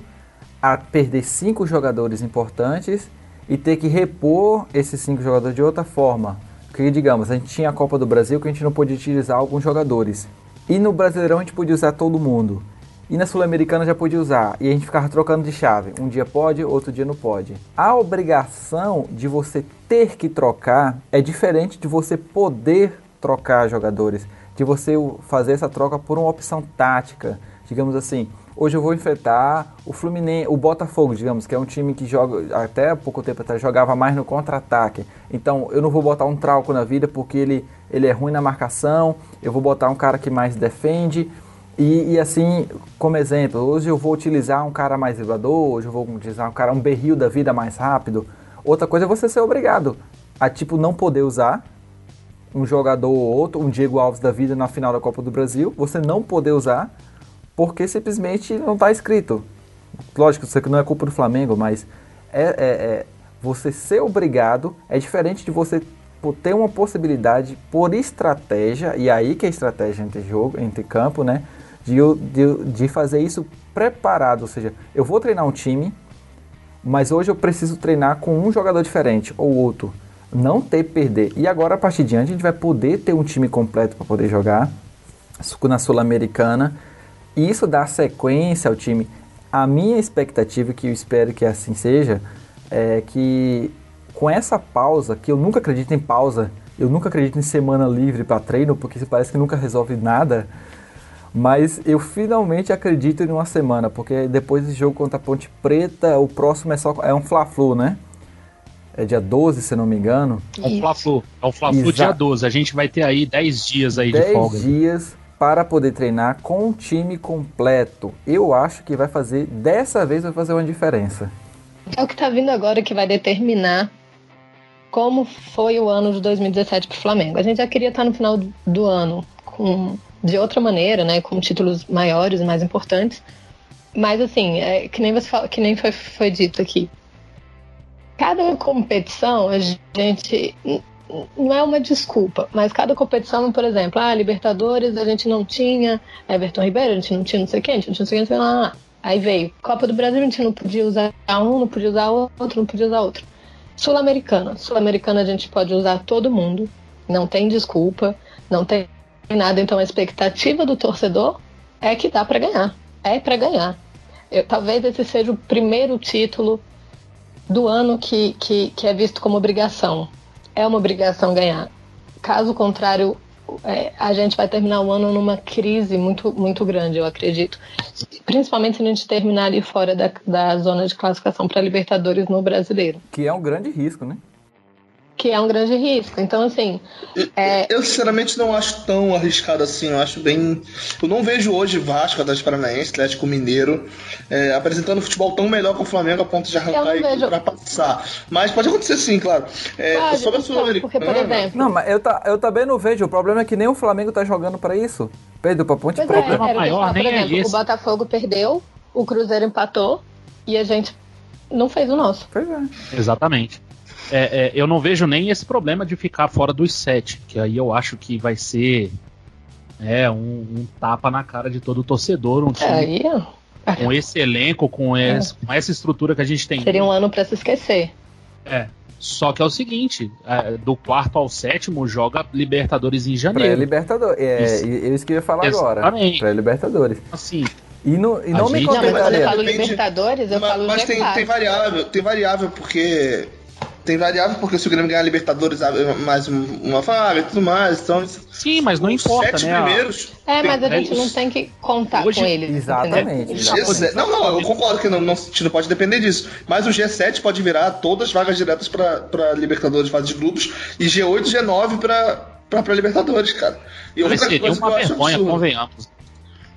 a perder cinco jogadores importantes e ter que repor esses cinco jogadores de outra forma. Porque, digamos, a gente tinha a Copa do Brasil que a gente não podia utilizar alguns jogadores. E no Brasileirão a gente podia usar todo mundo. E na Sul-Americana já podia usar. E a gente ficava trocando de chave. Um dia pode, outro dia não pode. A obrigação de você ter que trocar é diferente de você poder trocar jogadores. De você fazer essa troca por uma opção tática. Digamos assim, hoje eu vou enfrentar o Fluminense, o Botafogo, digamos, que é um time que joga, até pouco tempo atrás, jogava mais no contra-ataque. Então eu não vou botar um trauco na vida porque ele, ele é ruim na marcação, eu vou botar um cara que mais defende. E, e, assim, como exemplo, hoje eu vou utilizar um cara mais vibrador, hoje eu vou utilizar um cara, um berril da vida mais rápido. Outra coisa é você ser obrigado a, tipo, não poder usar um jogador ou outro, um Diego Alves da vida na final da Copa do Brasil, você não poder usar porque simplesmente não está escrito. Lógico, isso aqui não é culpa do Flamengo, mas é, é, é você ser obrigado é diferente de você ter uma possibilidade por estratégia, e aí que é estratégia entre jogo, entre campo, né? De, de, de fazer isso preparado, ou seja, eu vou treinar um time, mas hoje eu preciso treinar com um jogador diferente ou outro. Não ter perder. E agora, a partir de diante, a gente vai poder ter um time completo para poder jogar na Sul-Americana. E isso dá sequência ao time. A minha expectativa, que eu espero que assim seja, é que com essa pausa, que eu nunca acredito em pausa, eu nunca acredito em semana livre para treino, porque parece que nunca resolve nada. Mas eu finalmente acredito em uma semana, porque depois do jogo contra a Ponte Preta, o próximo é só é um Fla-Flu, né? É dia 12, se não me engano. É um Fla-Flu. É um Fla-Flu dia 12. A gente vai ter aí 10 dias aí 10 de folga. 10 dias para poder treinar com o time completo. Eu acho que vai fazer, dessa vez vai fazer uma diferença. É o que está vindo agora que vai determinar como foi o ano de 2017 para o Flamengo. A gente já queria estar no final do ano com de outra maneira, né, com títulos maiores e mais importantes. Mas assim, é, que nem você fala, que nem foi, foi dito aqui. Cada competição a gente não é uma desculpa, mas cada competição, por exemplo, ah, Libertadores a gente não tinha, Everton Ribeiro a gente não tinha não sei quem, a gente não tinha não sei quem, lá, lá. Aí veio Copa do Brasil, a gente não podia usar um, não podia usar outro, não podia usar outro. Sul-Americana. Sul-Americana a gente pode usar todo mundo, não tem desculpa, não tem nada. Então a expectativa do torcedor é que dá para ganhar, é para ganhar. Eu, talvez esse seja o primeiro título do ano que, que, que é visto como obrigação. É uma obrigação ganhar. Caso contrário, é, a gente vai terminar o ano numa crise muito, muito grande, eu acredito. Principalmente se a gente terminar ali fora da, da zona de classificação para Libertadores no brasileiro. Que é um grande risco, né? Que é um grande risco. Então, assim. É... Eu, sinceramente, não acho tão arriscado assim. Eu acho bem. Eu não vejo hoje Vasco, Atlético Paranaense, Atlético Mineiro é, apresentando futebol tão melhor que o Flamengo a ponto de arrancar e vejo... para passar. Mas pode acontecer sim, claro. É, pode, sobre a sul Porque, por exemplo. Não, mas eu, tá, eu também não vejo. O problema é que nem o Flamengo tá jogando para isso. Perdeu pra Ponte pois Preta. É, era maior, por é exemplo, é o Botafogo perdeu, o Cruzeiro empatou e a gente não fez o nosso. Pois é. Exatamente é, é, eu não vejo nem esse problema de ficar fora dos sete, que aí eu acho que vai ser é, um, um tapa na cara de todo torcedor, um time aí, com esse elenco, com, é. esse, com essa estrutura que a gente tem. Seria um ano para se esquecer. É. Só que é o seguinte, é, do quarto ao sétimo joga Libertadores em janeiro. Pré-Libertadores, é, isso. isso que eu ia falar Exatamente. agora. Pré-Libertadores. Assim, e, no, e não me gente... Não, mas quando eu falo Libertadores, eu mas, falo Mas tem, tem, variável, tem variável, porque tem variável, porque se o Grêmio ganhar a Libertadores mais uma vaga e tudo mais, então... Sim, mas não importa, sete né? primeiros... É, mas a gente não tem que contar Hoje, com eles. Exatamente. exatamente. Não, não, eu concordo que não, não, não pode depender disso. Mas o G7 pode virar todas as vagas diretas para Libertadores fase de grupos e G8 e G9 para Libertadores, cara. E outra seria coisa uma vergonha, convenhamos.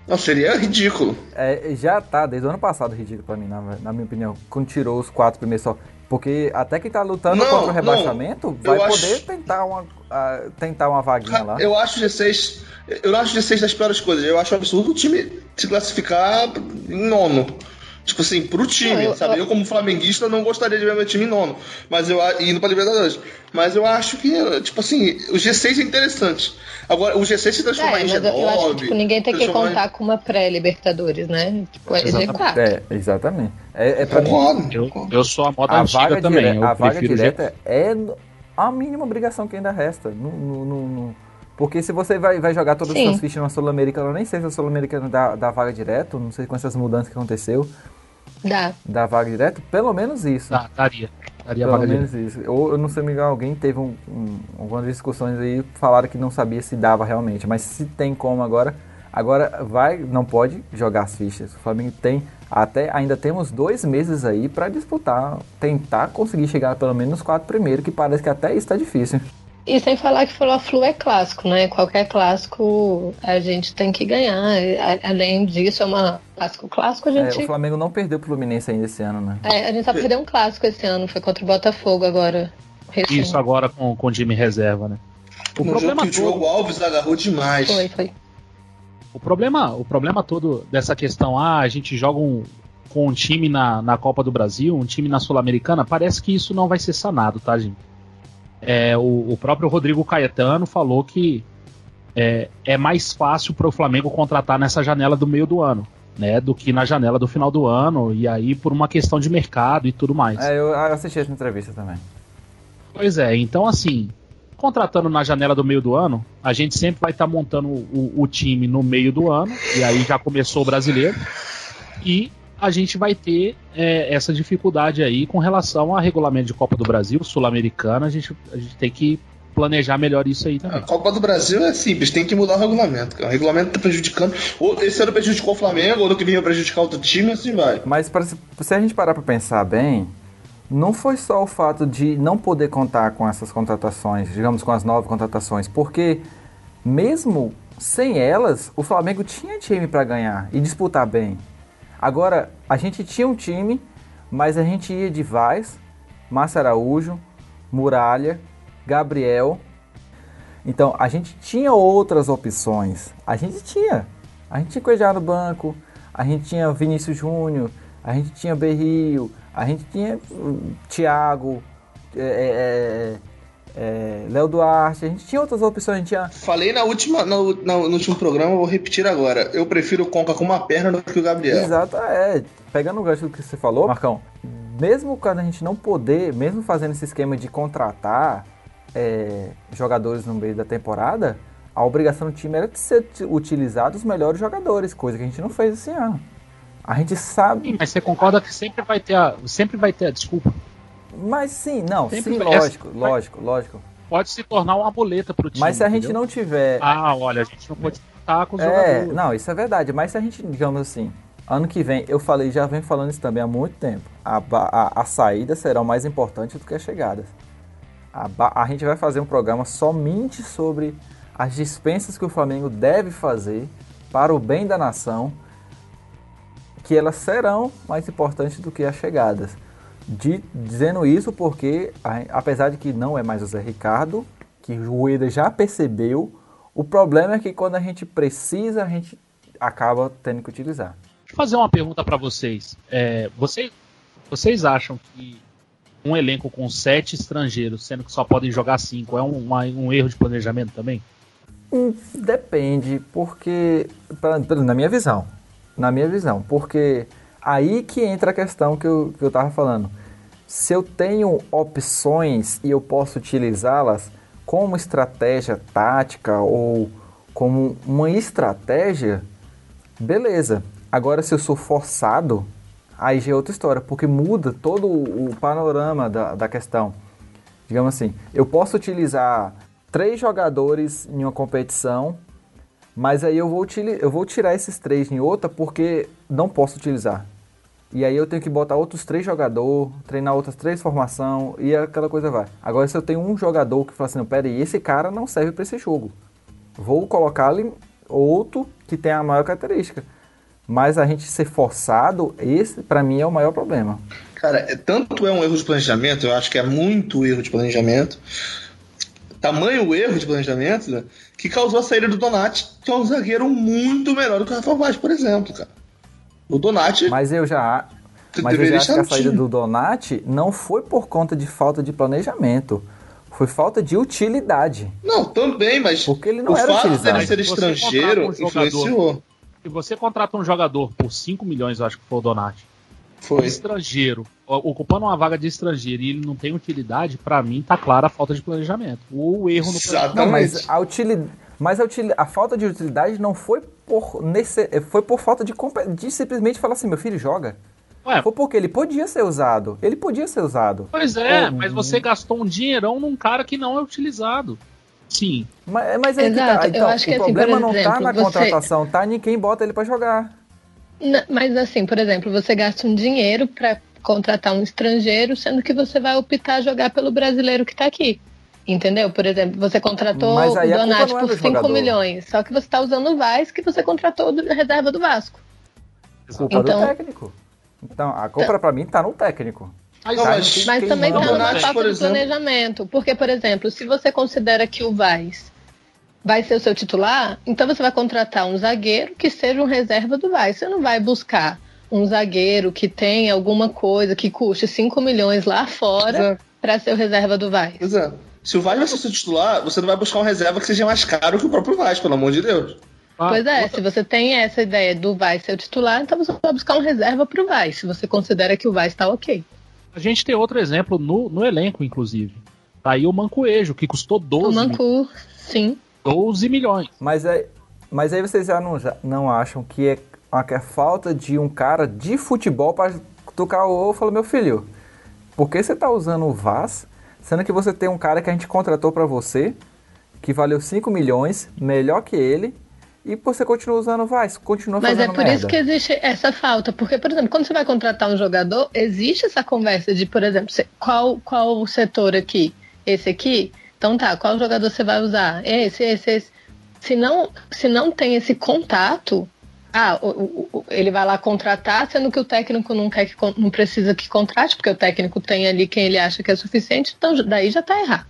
Não, seria ridículo. É, já tá, desde o ano passado, ridículo pra mim, na, na minha opinião. Quando tirou os quatro primeiros só. Porque até quem tá lutando não, contra o rebaixamento não, vai poder acho... tentar, uma, uh, tentar uma vaguinha lá. Eu acho G6. Eu acho G6 das piores coisas. Eu acho absurdo o time se classificar em nono. Tipo assim, pro time, eu, sabe? Eu, eu, como flamenguista, não gostaria de ver meu time em nono. Mas eu indo pra Libertadores. Mas eu acho que, tipo assim, o G6 é interessante. Agora, o G6 se transformar é, em G9. Eu acho que tipo, ninguém tem que contar em... com uma pré-Libertadores, né? Tipo, é G4. É, exatamente. É, é pra mim. Eu, eu sou a moda a antiga vaga também. Dire... a vaga direta é a mínima obrigação que ainda resta. No, no, no, porque se você vai, vai jogar todas as suas fichas na Sul-Americana, eu nem sei se a Sul-Americana dá, dá vaga direto, não sei com essas mudanças que aconteceu. Dá. Dá vaga direto? Pelo menos isso. Dá, daria. Daria Pelo menos isso. Ou eu não sei, Miguel, alguém teve um, um, algumas discussões aí, falaram que não sabia se dava realmente. Mas se tem como agora, agora vai, não pode jogar as fichas. O Flamengo tem até, ainda temos dois meses aí para disputar, tentar conseguir chegar pelo menos nos quatro primeiros, que parece que até isso está difícil. E sem falar que o Flu é clássico, né? Qualquer clássico a gente tem que ganhar. Além disso, é uma clássico clássico, a gente. É, o Flamengo não perdeu pro Fluminense ainda esse ano, né? É, a gente só perdeu um clássico esse ano, foi contra o Botafogo agora. Recente. Isso agora com, com o time reserva, né? O no problema jogo que todo... o Diogo Alves agarrou demais. Foi, foi. O problema, o problema todo dessa questão, ah, a gente joga um, com um time na, na Copa do Brasil, um time na Sul-Americana, parece que isso não vai ser sanado, tá, gente? É, o, o, próprio Rodrigo Caetano falou que é, é mais fácil para o Flamengo contratar nessa janela do meio do ano, né, do que na janela do final do ano, e aí por uma questão de mercado e tudo mais. É, eu assisti essa entrevista também. Pois é, então assim, contratando na janela do meio do ano, a gente sempre vai estar tá montando o, o, time no meio do ano, e aí já começou o brasileiro, e a gente vai ter é, essa dificuldade aí com relação ao regulamento de Copa do Brasil, Sul-Americana, a gente, a gente tem que planejar melhor isso aí também. A Copa do Brasil é simples, tem que mudar o regulamento. O regulamento tá prejudicando. Ou esse ano prejudicou o Flamengo, ou no que vinha prejudicar outro time, assim vai. Mas pra, se a gente parar pra pensar bem, não foi só o fato de não poder contar com essas contratações, digamos com as nove contratações, porque mesmo sem elas, o Flamengo tinha time para ganhar e disputar bem. Agora, a gente tinha um time, mas a gente ia de Vaz, Márcio Araújo, Muralha, Gabriel. Então, a gente tinha outras opções. A gente tinha. A gente tinha Cuejá no banco, a gente tinha Vinícius Júnior, a gente tinha Berrio, a gente tinha uh, Thiago, é, é, é, Léo Duarte, a gente tinha outras opções. A gente tinha... Falei na última, no, no, no, último programa, vou repetir agora. Eu prefiro o Conca com uma perna do que o Gabriel. Exato, é. Pegando o gancho do que você falou, Marcão, mesmo quando a gente não poder, mesmo fazendo esse esquema de contratar é, jogadores no meio da temporada, a obrigação do time era de ser utilizado os melhores jogadores, coisa que a gente não fez esse ano. A gente sabe. Sim, mas você concorda que sempre vai ter a. Sempre vai ter a desculpa. Mas sim, não, sempre sim, lógico, essa, lógico, lógico. Pode se tornar uma boleta pro time. Mas se a gente entendeu? não tiver. Ah, olha, a gente não pode estar com os é, jogadores. Não, isso é verdade. Mas se a gente, digamos assim, ano que vem, eu falei, já venho falando isso também há muito tempo. A, a, a saída será mais importante do que as chegadas. A, a gente vai fazer um programa somente sobre as dispensas que o Flamengo deve fazer para o bem da nação que elas serão mais importantes do que as chegadas. De, dizendo isso porque, apesar de que não é mais o Zé Ricardo, que o Rueda já percebeu, o problema é que quando a gente precisa, a gente acaba tendo que utilizar. Deixa eu fazer uma pergunta para vocês. É, vocês. Vocês acham que um elenco com sete estrangeiros, sendo que só podem jogar cinco, é um, uma, um erro de planejamento também? Hum, depende, porque, pra, na minha visão, na minha visão. Porque aí que entra a questão que eu, que eu tava falando. Se eu tenho opções e eu posso utilizá-las como estratégia tática ou como uma estratégia, beleza. Agora, se eu sou forçado, aí já é outra história, porque muda todo o panorama da, da questão. Digamos assim, eu posso utilizar três jogadores em uma competição mas aí eu vou, eu vou tirar esses três em outra porque não posso utilizar. E aí eu tenho que botar outros três jogadores, treinar outras três formação e aquela coisa vai. Agora se eu tenho um jogador que fala assim, pera aí, esse cara não serve para esse jogo. Vou colocar ali outro que tem a maior característica. Mas a gente ser forçado, esse para mim é o maior problema. Cara, é, tanto é um erro de planejamento, eu acho que é muito erro de planejamento. Tamanho erro de planejamento, né? que causou a saída do Donati, que é um zagueiro muito melhor do que o Rafael Vaz, por exemplo, cara. O Donati. Mas eu já. Mas eu já acho que a saída do Donati não foi por conta de falta de planejamento. Foi falta de utilidade. Não, também, mas. Porque ele não o era fato dele ser estrangeiro um influenciou. Se você contrata um jogador por 5 milhões, eu acho que foi o Donati. Foi. estrangeiro, ocupando uma vaga de estrangeiro e ele não tem utilidade, para mim tá clara a falta de planejamento. O erro no planejamento. Não, mas a utilidade. Mas a, util... a, falta de utilidade não foi por, nesse... foi por falta de, de simplesmente falar assim, meu filho joga. Ué, foi porque ele podia ser usado. Ele podia ser usado. Pois é, mas você gastou um dinheirão num cara que não é utilizado. Sim. Mas, mas é Exato, que tá. Então, o assim, problema assim, não exemplo, tá na você... contratação, tá em quem bota ele para jogar. Não, mas assim, por exemplo, você gasta um dinheiro para contratar um estrangeiro, sendo que você vai optar jogar pelo brasileiro que está aqui. Entendeu? Por exemplo, você contratou o Donati é por do 5 jogador. milhões. Só que você está usando o Vaz que você contratou da reserva do Vasco. Culpa Então- do técnico. Então, a culpa pra mim tá no técnico. Tá, mas- Mas também está numa Donati, falta por de exemplo- planejamento. Porque, por exemplo, se você considera que o Vaz vai ser o seu titular, então você vai contratar um zagueiro que seja um reserva do Vaz. Você não vai buscar um zagueiro que tenha alguma coisa que custe 5 milhões lá fora Exato. para ser o reserva do Vaz. É. Se o Vaz vai ser seu titular, você não vai buscar um reserva que seja mais caro que o próprio Vaz, pelo amor de Deus. Ah, Pois é, outra- se você tem essa ideia do Vaz ser o titular, então você vai buscar um reserva pro Vaz, se você considera que o Vaz está ok. A gente tem outro exemplo no, no elenco, inclusive. Tá aí o Mancoejo, que custou O 12, Mancu, sim. 12 milhões. Mas, é, mas aí vocês já não, já não acham que é, a, que é falta de um cara de futebol pra tocar o ovo e falar, meu filho, por que você tá usando o Vaz, sendo que você tem um cara que a gente contratou pra você, que valeu 5 milhões, melhor que ele, e você continua usando o Vaz, continua Mas fazendo é por merda. isso que existe essa falta. Porque, por exemplo, quando você vai contratar um jogador, existe essa conversa de, por exemplo, qual, qual o setor aqui? Esse aqui? Então tá, qual jogador você vai usar? Esse, esse, esse. Se não, se não tem esse contato, ah, o- o- ele vai lá contratar, sendo que o técnico não quer que não precisa que contrate, porque o técnico tem ali quem ele acha que é suficiente, então daí já tá errado.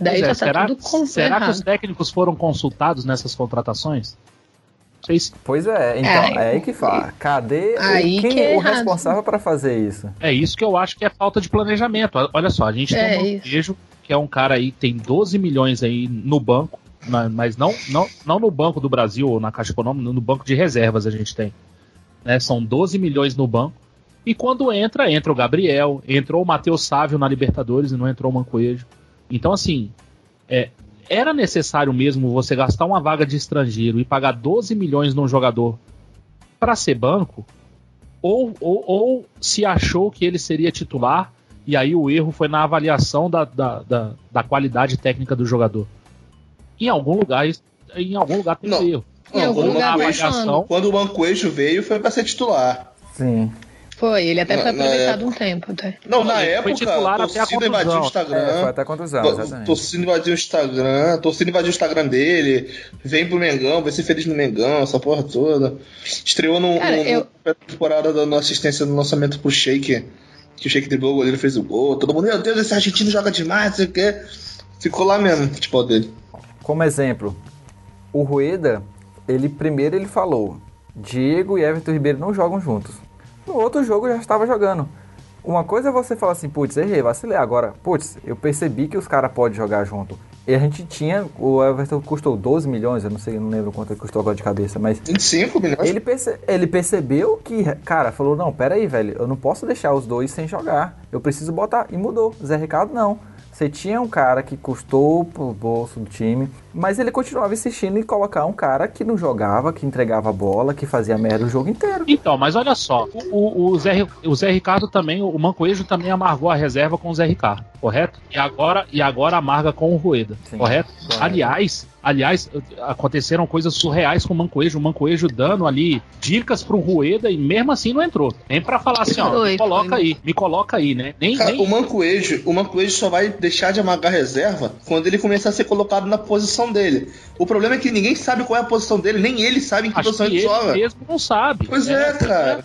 Daí é, já tá será tudo com- será que errado. os técnicos foram consultados nessas contratações? Pois é, então, É, é aí que fala, cadê aí quem que é é o errado. responsável pra fazer isso? É isso que eu acho que é falta de planejamento. Olha só, a gente É tem um. Mancoejo, que é um cara aí, tem 12 milhões aí no banco, mas não, não, não no Banco do Brasil ou na Caixa Econômica, no banco de reservas a gente tem. Né? São 12 milhões no banco. E quando entra, entra o Gabriel, entrou o Matheus Sávio na Libertadores e não entrou o Mancoejo. Então, assim, é, era necessário mesmo você gastar uma vaga de estrangeiro e pagar 12 milhões num jogador para ser banco? Ou, ou, ou se achou que ele seria titular e aí o erro foi na avaliação da, da, da, da qualidade técnica do jogador? Em algum lugar, em algum lugar tem Não. erro. Em Não, algum quando, o lugar tá avaliação, quando o veio, foi pra ser titular. Sim. Foi, ele até Na- foi aproveitado um tempo até. Não, na Ele foi época, torcida invadiu o. Instagram. É, foi até contusão. Torcida invadiu o Instagram, torcida invadiu o Instagram dele, vem pro Mengão, vai ser feliz no Mengão, essa porra toda. Estreou no, Cara, no, eu- na temporada dando assistência no lançamento pro Shake, que o Shake driblou, o goleiro fez o gol. Todo mundo, meu Deus, esse argentino joga demais, não sei o quê. Ficou lá mesmo, o futebol dele. Como exemplo, o Rueda, ele primeiro ele falou, Diego e Everton Ribeiro não jogam juntos. No outro jogo já estava jogando. Uma coisa é você falar assim, putz, errei, vacilei. Agora, putz, eu percebi que os caras podem jogar junto. E a gente tinha, o Everton custou 12 milhões, eu não sei, não lembro quanto ele custou agora de cabeça, mas 25 milhões. ele, perce- ele percebeu que, cara, falou, não, pera aí, velho, eu não posso deixar os dois sem jogar. Eu preciso botar. E mudou. Zé Ricardo não. Você tinha um cara que custou pro bolso do time, mas ele continuava insistindo em colocar um cara que não jogava, que entregava a bola, que fazia merda o jogo inteiro. Então, mas olha só, o, o- Zé, o Zé Ricardo também, o Mancoejo também amargou a reserva com o Zé Ricardo, correto? E agora, e agora amarga com o Rueda, correto? correto. Aliás, aliás, aconteceram coisas surreais com o Mancoejo, o Mancoejo dando ali dicas pro Rueda e mesmo assim não entrou. Nem pra falar assim, ó, Foi, me coloca foi. aí, me coloca aí, né? Nem, Cara, nem o Mancoejo, o Mancoejo só vai deixar de amargar reserva quando ele começar a ser colocado na posição dele. O problema é que ninguém sabe qual é a posição dele, nem ele sabe em que acho posição que ele ele joga. mesmo não sabe. Pois é, cara.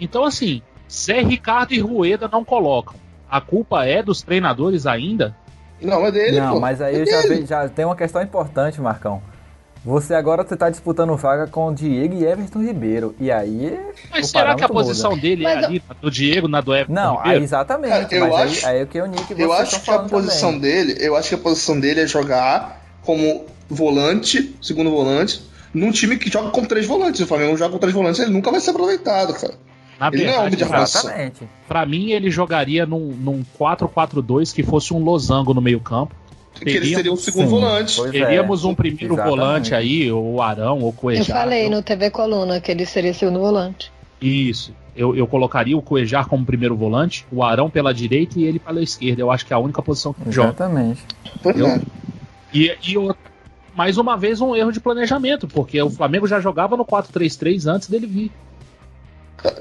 Então, assim, Zé Ricardo e Rueda não colocam. A culpa é dos treinadores ainda? Não, é dele, não, pô. mas aí é eu já, dele. ve- já tem uma questão importante, Marcão. Você agora você tá disputando vaga com o Diego e Everton Ribeiro. E aí. Mas o será que a parâmetro posição muda. dele é Mas eu- ali, do Diego, na do Everton Não, Ribeiro? exatamente. Cara, eu mas acho- aí, aí é o que o Nick Eu acho que a posição também. dele, eu acho que a posição dele é jogar como volante, segundo volante, num time que joga com três volantes. O Flamengo joga com três volantes, ele nunca vai ser aproveitado, cara. Na ele não é homem de verdade, armação. Exatamente. pra mim, ele jogaria num, num 4-4-2 que fosse um losango no meio campo. Que ele seria o segundo Sim, volante. pois é. Teríamos um primeiro Exatamente. volante aí, ou o Arão, ou o Eu falei no TV Coluna que ele seria segundo volante. Isso. Eu, eu colocaria o Cuejar como primeiro volante, o Arão pela direita e ele pela esquerda. Eu acho que é a única posição que joga. Exatamente. Pois Eu- é. E, e outra- mais uma vez um erro de planejamento, porque o Flamengo já jogava no 4-3-3 antes dele vir.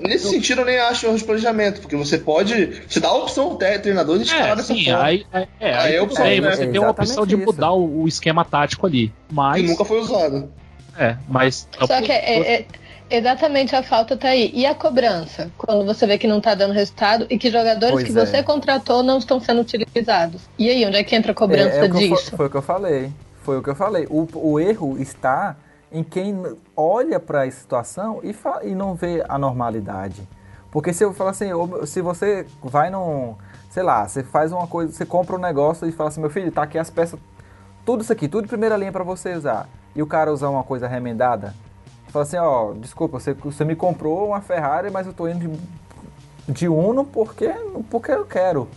Nesse sentido, eu nem acho erro de planejamento, porque você pode. Você dá a opção ao treinador de escalar É, dessa sim, forma. aí, aí, é, Aí aí é opção, né? você tem uma opção de isso. mudar o, o esquema tático ali. Mas. Que nunca foi usado. É, mas. Só que é, é- exatamente a falta tá aí. E a cobrança? Quando você vê que não tá dando resultado e que jogadores Pois que é. você contratou não estão sendo utilizados. E aí, onde é que entra a cobrança É, é disso? foi o que eu falei. Foi o que eu falei. O, o erro está em quem olha para a situação e, e não vê a normalidade. Porque se eu falar assim, se você vai num. Sei lá, você faz uma coisa, você compra um negócio e fala assim, meu filho, tá aqui as peças, tudo isso aqui, tudo de primeira linha para você usar. E o cara usar uma coisa remendada, fala assim, ó, desculpa, você, você me comprou uma Ferrari, mas eu tô indo de, de Uno porque, porque eu quero.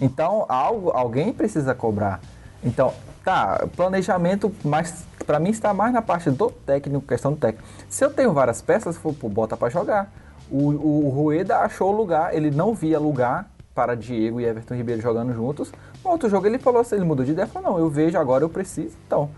Então, algo, alguém precisa cobrar. Então, tá, planejamento, mas para mim está mais na parte do técnico, questão do técnico. Se eu tenho várias peças, for, pô, bota para jogar. O, o Rueda achou lugar, ele não via lugar para Diego e Everton Ribeiro jogando juntos. No outro jogo ele falou assim, ele mudou de ideia, falou, não, eu vejo agora, eu preciso. Então,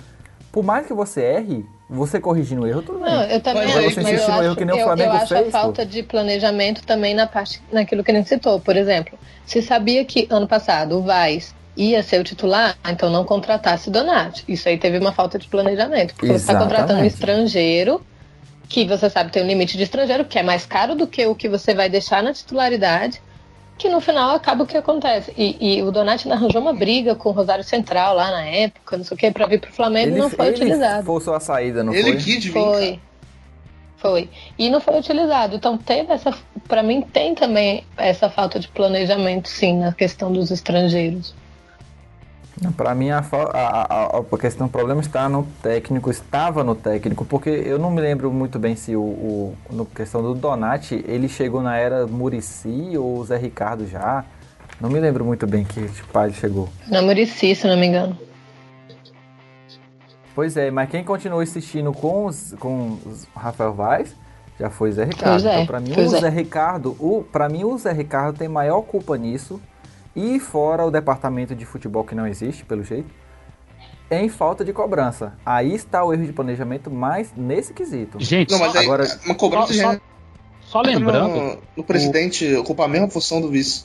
por mais que você erre, você corrigindo o erro, tudo bem. Não, eu também Mas acho, aí mas você eu no acho, erro que nem o eu- Flamengo eu acho fez, a pô. falta de planejamento também na parte, naquilo que nem citou. Por exemplo, se sabia que ano passado o Vaz ia ser o titular, então não contratasse Donati. Isso aí teve uma falta de planejamento. Porque você está contratando um Exatamente. estrangeiro, que você sabe tem um limite de estrangeiro, que é mais caro do que o que você vai deixar na titularidade, que no final acaba o que acontece. E, e o Donati arranjou uma briga com o Rosário Central lá na época, não sei o que, para vir pro Flamengo e não foi ele utilizado. forçou a saída, não Ele foi? quis vir, Foi. cara. Foi. E não foi utilizado. Então teve essa. Pra mim tem também essa falta de planejamento, sim, na questão dos estrangeiros. Pra mim, a, a, a, a questão, o problema está no técnico, estava no técnico, porque eu não me lembro muito bem se o, o no questão do Donati, ele chegou na era Murici ou o Zé Ricardo já. Não me lembro muito bem que tipo, ele chegou. Na Murici, se não me engano. Pois é, mas quem continuou insistindo com os, com os Rafael Vaz já foi Zé Ricardo. Pois é, então, pra mim, o é. Zé Ricardo, o, pra mim, o Zé Ricardo tem maior culpa nisso. E fora o departamento de futebol que não existe, pelo jeito, em falta de cobrança. Aí está o erro de planejamento mais nesse quesito. Gente, Não, mas aí, agora- uma cobrança só, já só, só lembrando. no, no presidente ocupar a mesma função do vice.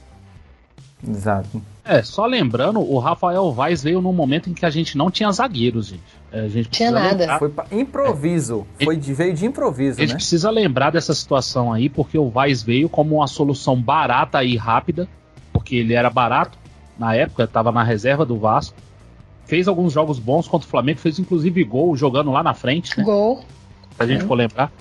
Exato. É, só lembrando, o Rafael Vaz veio num momento em que a gente não tinha zagueiros, gente. É, a gente Tinha nada. lembrar- Foi pra improviso. Foi de, veio de improviso, a gente né? precisa lembrar dessa situação aí, porque o Vaz veio como uma solução barata e rápida, porque ele era barato na época, estava na reserva do Vasco. Fez alguns jogos bons contra o Flamengo, fez inclusive gol jogando lá na frente, né? Gol. Se a gente for lembrar.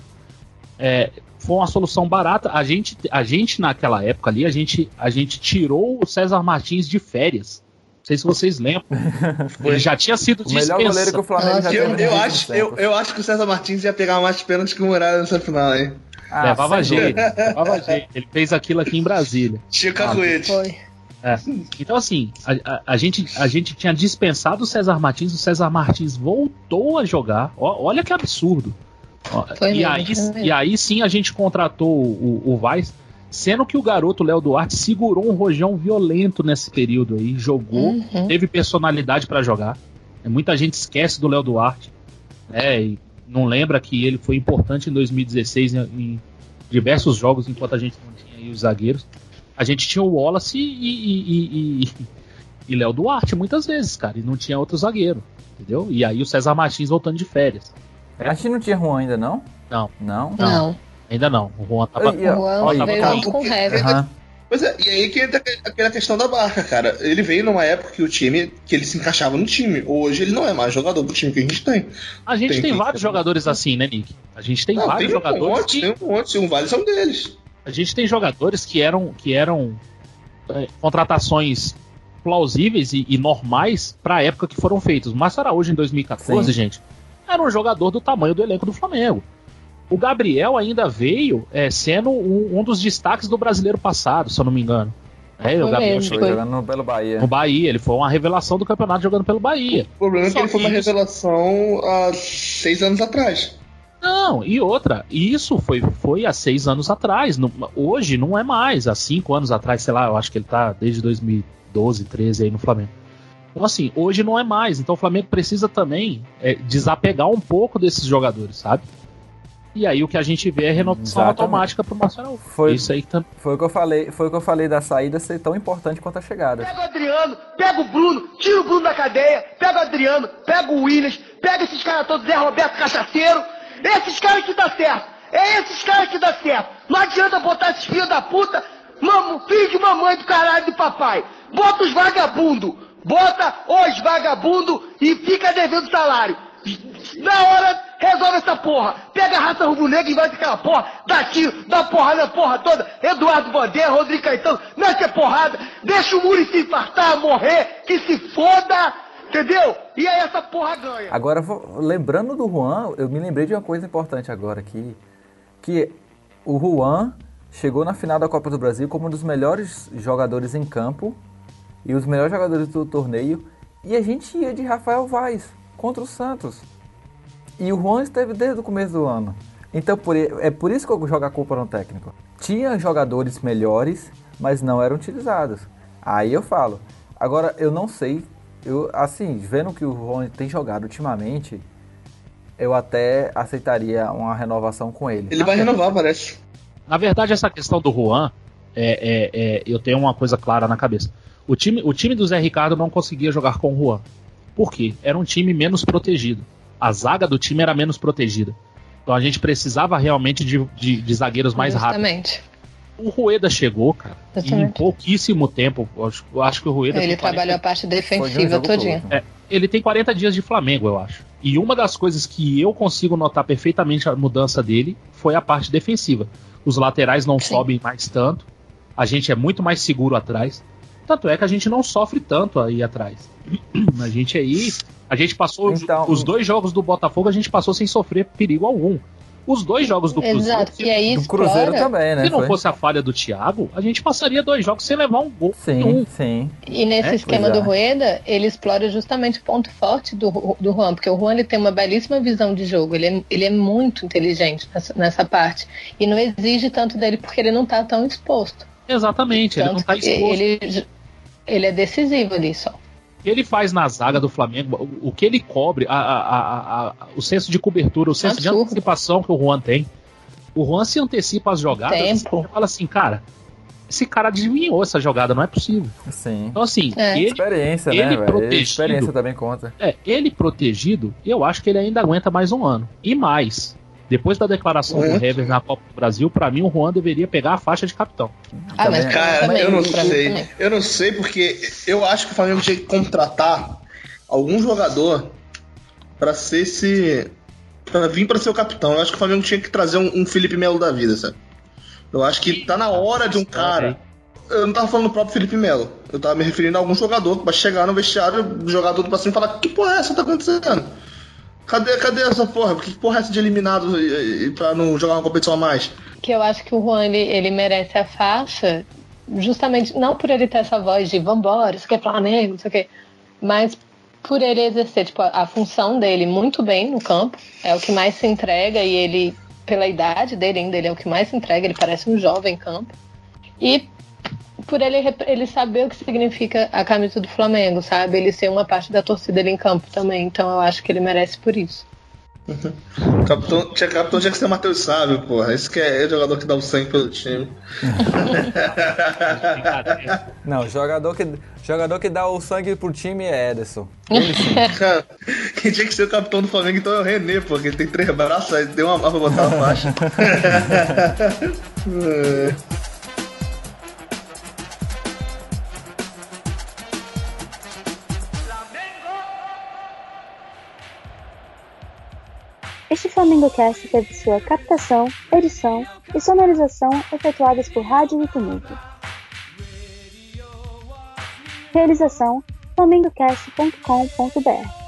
É, foi uma solução barata. A gente, a gente, naquela época ali, a gente, a gente tirou o César Martins de férias. Não sei se vocês lembram. Ele já tinha sido O melhor goleiro que o Flamengo já Nossa, teve. Eu, eu, acho, eu, eu acho que o César Martins ia pegar mais pênaltis que o Muralha nessa final, hein? Ah, levava jeito, levava jeito. Ele fez aquilo aqui em Brasília. Chico Ah, Cacuete. Foi. É. Então, assim, a, a- a gente, a gente tinha dispensado o César Martins, o César Martins voltou a jogar. Ó, olha que absurdo. Ó, e, mesmo, aí, e aí sim a gente contratou o, o Vaz, sendo que o garoto Léo Duarte segurou um rojão violento nesse período aí, jogou, Uhum. teve personalidade pra jogar. Muita gente esquece do Léo Duarte, né? E não lembra que ele foi importante em 2016 em, em diversos jogos enquanto a gente não tinha aí os zagueiros. A gente tinha o Wallace e, e, e, e- e Léo Duarte muitas vezes, cara, e não tinha outro zagueiro, entendeu? E aí o César Martins voltando de férias. A gente não tinha Juan ainda, não? Não. Não? Não. Ainda não. O Juan tava. O Juan olha, veio junto com o Hever. Aham. Pois é, e aí que entra aquela questão da barca, cara. Ele veio numa época que o time, que ele se encaixava no time. Hoje ele não é mais jogador do time que a gente tem. A gente Tem tem, que- vários jogadores assim, né, Nick? A gente tem Não, vários tem um jogadores monte, que tem um monte, um Vale são deles. a gente tem jogadores que eram que eram é, contratações plausíveis e, e normais para a época que foram feitos. Márcio Araújo em 2014, Sim. gente, era um jogador do tamanho do elenco do Flamengo. O Gabriel ainda veio é, sendo um, um dos destaques do brasileiro passado, se eu não me engano. É, o Gabriel mesmo, Foi jogando pelo Bahia. no Bahia, ele foi uma revelação do campeonato jogando pelo Bahia. O problema é Só que ele foi uma isso- revelação há seis anos atrás. Não, e outra, isso foi, foi há seis anos atrás. não- hoje não é mais, há cinco anos atrás, sei lá, eu acho que ele tá desde 2012, 13 aí no Flamengo. Então, assim, hoje não é mais. Então o Flamengo precisa também é, desapegar um pouco desses jogadores, sabe? E aí o que a gente vê é renovação Exatamente. automática pro Marcelo. Foi- Isso aí também. Foi o que eu falei, foi o que eu falei da saída ser tão importante quanto a chegada. Pega o Adriano, pega o Bruno, tira o Bruno da cadeia, pega o Adriano, pega o Williams, pega esses caras todos, Zé Roberto Cachaceiro. Esses caras que dá certo. É esses caras que dá certo. Não adianta botar esses filhos da puta, mamo, filho de mamãe do caralho do papai. Bota os vagabundo. Bota os vagabundo e fica devendo salário. Na hora, resolve essa porra. Pega a raça rubro-negra e vai aquela porra. Dá tiro, dá porrada na porra toda. Eduardo Bandeira, Rodrigo Caetano, mete a porrada. Deixa o Muri se infartar, morrer, que se foda. Entendeu? E aí essa porra ganha. Agora, lembrando do Juan, eu me lembrei de uma coisa importante agora aqui, que o Juan chegou na final da Copa do Brasil como um dos melhores jogadores em campo e os melhores jogadores do torneio, e a gente ia de Rafael Vaz contra o Santos. E o Juan esteve desde o começo do ano. Então por é por isso que eu jogo a culpa no técnico. Tinha jogadores melhores, mas não eram utilizados. Aí eu falo. Agora eu não sei, eu assim, vendo que o Juan tem jogado ultimamente, eu até aceitaria uma renovação com ele. Ele vai renovar, parece. Na verdade, essa questão do Juan, é, é- é- eu tenho uma coisa clara na cabeça. O time, o time do Zé Ricardo não conseguia jogar com o Juan. Por quê? Era um time menos protegido. A zaga do time era menos protegida. Então a gente precisava realmente de, de- de zagueiros mais rápidos. Justamente. O Rueda chegou, cara, e em pouquíssimo tempo. Eu acho, eu acho que o Rueda. Ele tem 40 trabalhou a parte defensiva todinha. todo. é, ele tem 40 dias de Flamengo, eu acho. E uma das coisas que eu consigo notar perfeitamente a mudança dele foi a parte defensiva. Os laterais não Sim. sobem mais tanto. A gente é muito mais seguro atrás. Tanto é que a gente não sofre tanto aí atrás. A gente aí. A gente passou. os- Então- os dois jogos do Botafogo, a gente passou sem sofrer perigo algum. Os dois jogos do Cruzeiro. Exato. se- E aí Do Cruzeiro explora. também, né? se não Foi? fosse a falha do Thiago, a gente passaria dois jogos sem levar um gol. Sim, nenhum. sim. E nesse É, esquema pois é. do Rueda, ele explora justamente o ponto forte do, do Juan, porque o Juan ele tem uma belíssima visão de jogo, ele é, ele é muito inteligente nessa, nessa parte. E não exige tanto dele porque ele não tá tão exposto. Exatamente, ele não Tanto tá que exposto. ele, ele é decisivo ali só. O que ele faz na zaga do Flamengo, o, o que ele cobre, a- a- a- a- o senso de cobertura, o senso de Absurdo. antecipação que o Juan tem. O Juan se antecipa as jogadas Tempo. você fala assim, cara, esse cara adivinhou essa jogada, não é possível. Sim. Então, assim, É. ele, Experiência, ele né, protegido. Experiência também conta. é, ele protegido, eu acho que ele ainda aguenta mais um ano. E mais. Depois da declaração Uhum. do Hever na Copa do Brasil, pra mim o Juan deveria pegar a faixa de capitão. Ah, mas Também- Cara, também, eu não mim sei. também. Eu não sei porque eu acho que o Flamengo tinha que contratar algum jogador pra ser esse. pra vir pra ser o capitão. Eu acho que o Flamengo tinha que trazer um, um Felipe Melo da vida, sabe? Eu acho que tá na hora de um cara. Eu não tava falando do próprio Felipe Melo. Eu tava me referindo a algum jogador que vai chegar no vestiário, jogar tudo pra cima e falar: Que porra é essa que tá acontecendo? Cadê, cadê essa porra? Que porra é essa de eliminado e, e pra não jogar uma competição a mais? que eu acho que o Juan ele, ele merece a faixa justamente não por ele ter essa voz de vambora, isso aqui é Flamengo, não sei o quê, mas por ele exercer tipo, a, a função dele muito bem no campo, é o que mais se entrega e ele, pela idade dele ainda, ele é o que mais se entrega, ele parece um jovem em campo. E por ele, ele saber o que significa a camisa do Flamengo, sabe? Ele ser uma parte da torcida ali em campo também, então eu acho que ele merece por isso. Capitão, tinha, capitão tinha que ser o Matheus Sábio, porra. Esse que é, é o jogador que dá o sangue pelo time. Não, jogador que, jogador que dá o sangue pro time é Ederson. Cara, quem tinha que ser o capitão do Flamengo então é o René, porque ele tem três braços, aí deu uma mão pra botar a faixa. Este Flamengo Cast teve sua captação, edição e sonorização efetuadas por Rádio Vitamídia. Realização flamengocast.com.br